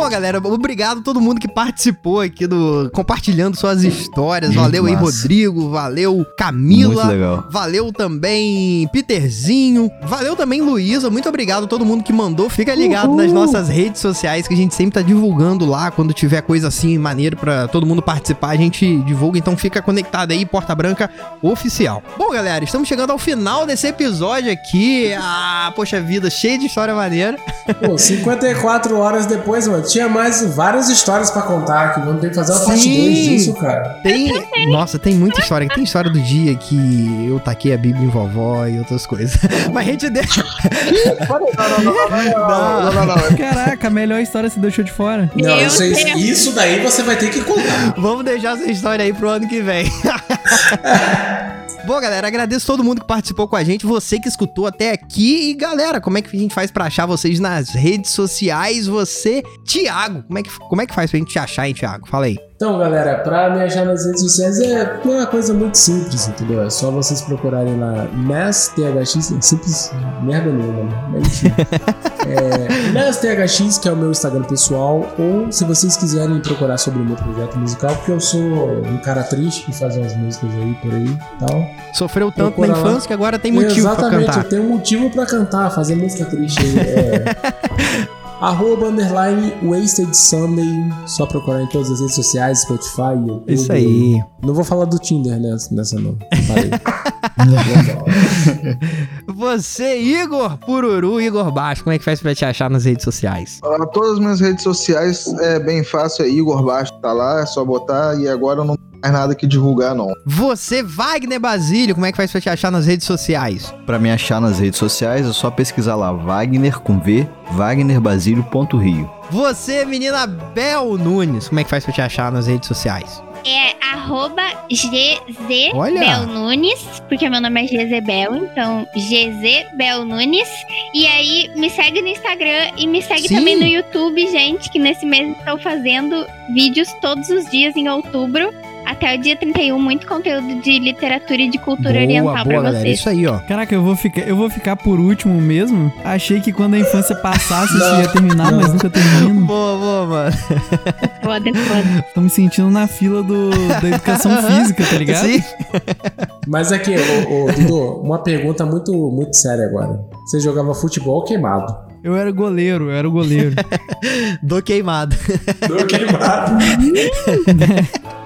Bom, galera, obrigado a todo mundo que participou aqui do compartilhando suas histórias. Muito valeu aí, massa. Rodrigo, valeu Camila, Muito legal. valeu também Peterzinho, valeu também Luísa. Muito obrigado a todo mundo que mandou. Fica ligado nas nossas redes sociais que a gente sempre tá divulgando lá quando tiver coisa assim maneiro pra todo mundo participar, a gente divulga. Então fica conectado aí, Porta Branca Oficial. Bom, galera, estamos chegando ao final desse episódio aqui. Ah, poxa vida, cheio de história maneira. Pô, 54 horas depois, mano, tinha mais várias histórias pra contar aqui. Vamos ter que fazer uma parte Sim. 2 disso, cara. Tem. Nossa, tem muita história. Tem história do dia que eu taquei a Bíblia em vovó e outras coisas. Mas a gente deixa. Não, não, não, não, não, não, não. Caraca, a melhor história você deixou de fora. Não, isso, isso daí você vai ter que contar. Vamos deixar essa história aí pro ano que vem. Bom, galera, agradeço todo mundo que participou com a gente, você que escutou até aqui. E, galera, como é que a gente faz pra achar vocês nas redes sociais? Você, Thiago, como é que, como é que faz pra gente te achar, hein, Thiago? Fala aí. Então, galera, pra me achar nas redes sociais é uma coisa muito simples, entendeu? É só vocês procurarem lá THX, é simples, merda nenhuma, né? Mas enfim. é, THX, que é o meu Instagram pessoal, ou se vocês quiserem procurar sobre o meu projeto musical, porque eu sou um cara triste que faz umas músicas aí por aí e tal. Sofreu tanto Procura na lá. infância que agora tem motivo pra Exatamente, cantar. eu tenho motivo pra cantar, fazer música triste aí. É. Arroba underline Wasted Sunday. Só procurar em todas as redes sociais, Spotify, YouTube. Isso aí. Não vou falar do Tinder nessa, nessa não. Vambora. Você, Igor Pururu, Igor Baixo, como é que faz pra te achar nas redes sociais? Ah, Todas as minhas redes sociais é bem fácil, é Igor Baixo, tá lá, é só botar e agora eu não mais nada que divulgar, não. Você, Wagner Basílio, como é que faz pra te achar nas redes sociais? Pra me achar nas redes sociais é só pesquisar lá Wagner com V, wagnerbasílio.rio. Você, menina Bel Nunes, como é que faz pra te achar nas redes sociais? É arroba GZ Olha. Bel Nunes, porque meu nome é GZ Bel, então GZ Bel Nunes. E aí me segue no Instagram e me segue Sim. também no YouTube, gente, que nesse mês estou fazendo vídeos todos os dias em outubro. Até o dia 31, muito conteúdo de literatura e de cultura oriental boa, pra galera. vocês. Isso aí, ó. Caraca, eu vou ficar, eu vou ficar por último mesmo. Achei que quando a infância passasse isso ia terminar, mas nunca termina. Boa, boa, mano. Foda, foda. Tô me sentindo na fila do, da educação física, tá ligado? Sim. Mas aqui, ô, ô, Dudu, uma pergunta muito, muito séria agora. Você jogava futebol queimado? Eu era goleiro, eu era o goleiro. Do queimado. Do queimado.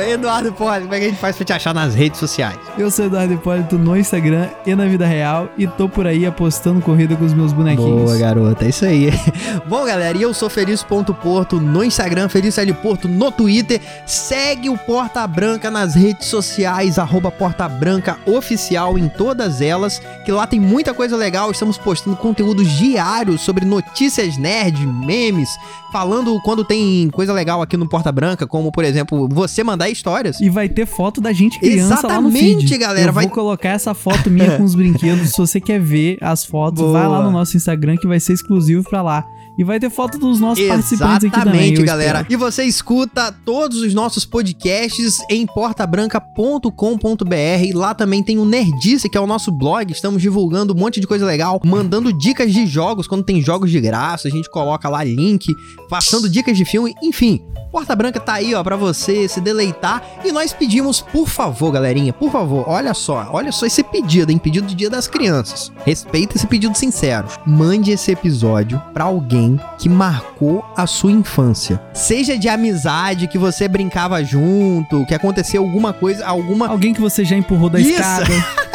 Eduardo Poli, como é que a gente faz pra te achar nas redes sociais? Eu sou Eduardo Hipólito no Instagram e na vida real e tô por aí apostando corrida com os meus bonequinhos. Boa, garota, é isso aí. Bom, galera, e eu sou Feliz.porto no Instagram, Feliz L Porto no Twitter. Segue o Porta Branca nas redes sociais, arroba Porta Branca Oficial em todas elas, que lá tem muita coisa legal. Estamos postando conteúdos diários sobre notícias nerd, memes, falando quando tem coisa legal aqui no Porta Branca, como, por exemplo, você mandar histórias. E vai ter foto da gente criança lá no Exatamente, feed. galera, Eu vai- vou colocar essa foto minha com os brinquedos. Se você quer ver as fotos, vai lá Boa. no nosso Instagram que vai ser exclusivo pra lá. E vai ter foto dos nossos participantes aqui também. Exatamente, galera. E você escuta todos os nossos podcasts em portabranca.com.br. Lá também tem o Nerdice, que é o nosso blog. Estamos divulgando um monte de coisa legal, mandando dicas de jogos quando tem jogos de graça. A gente coloca lá link, passando dicas de filme, enfim. Porta Branca tá aí, ó, pra você se deleitar. E nós pedimos, por favor, galerinha, por favor, olha só, olha só esse pedido, hein? Pedido do Dia das Crianças. Respeita esse pedido sincero. Mande esse episódio pra alguém que marcou a sua infância. Seja de amizade, que você brincava junto, que aconteceu alguma coisa, alguma. Alguém que você já empurrou da Isso. escada.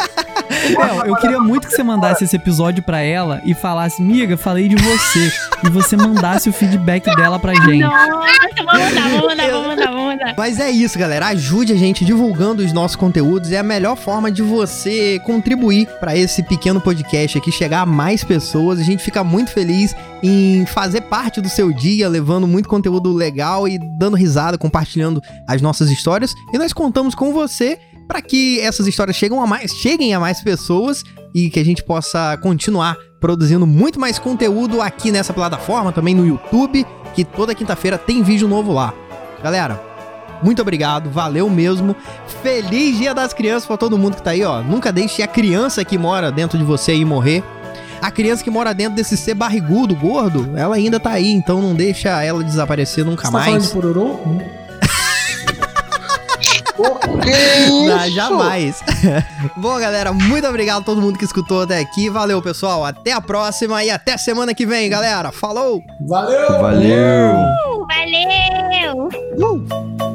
Bel, eu queria muito que você mandasse esse episódio pra ela e falasse, miga, falei de você. e você mandasse o feedback dela pra gente. Nossa, vou mandar, vou mandar, vou mandar, vou mandar. Mas é isso, galera. Ajude a gente divulgando os nossos conteúdos. É a melhor forma de você contribuir para esse pequeno podcast aqui chegar a mais pessoas. A gente fica muito feliz em fazer parte do seu dia, levando muito conteúdo legal e dando risada, compartilhando as nossas histórias. E nós contamos com você para que essas histórias cheguem a mais, cheguem a mais pessoas e que a gente possa continuar produzindo muito mais conteúdo aqui nessa plataforma, também no YouTube, que toda quinta-feira tem vídeo novo lá. Galera, muito obrigado, valeu mesmo. Feliz Dia das Crianças pra todo mundo que tá aí, ó. Nunca deixe a criança que mora dentro de você aí morrer. A criança que mora dentro desse ser barrigudo, gordo, ela ainda tá aí, então não deixa ela desaparecer nunca Você tá falando mais. pororô? Que isso? Não, jamais. Bom, galera, muito obrigado a todo mundo que escutou até aqui. Valeu, pessoal. Até a próxima e até semana que vem, galera. Falou! Valeu! Valeu! Valeu! Uh!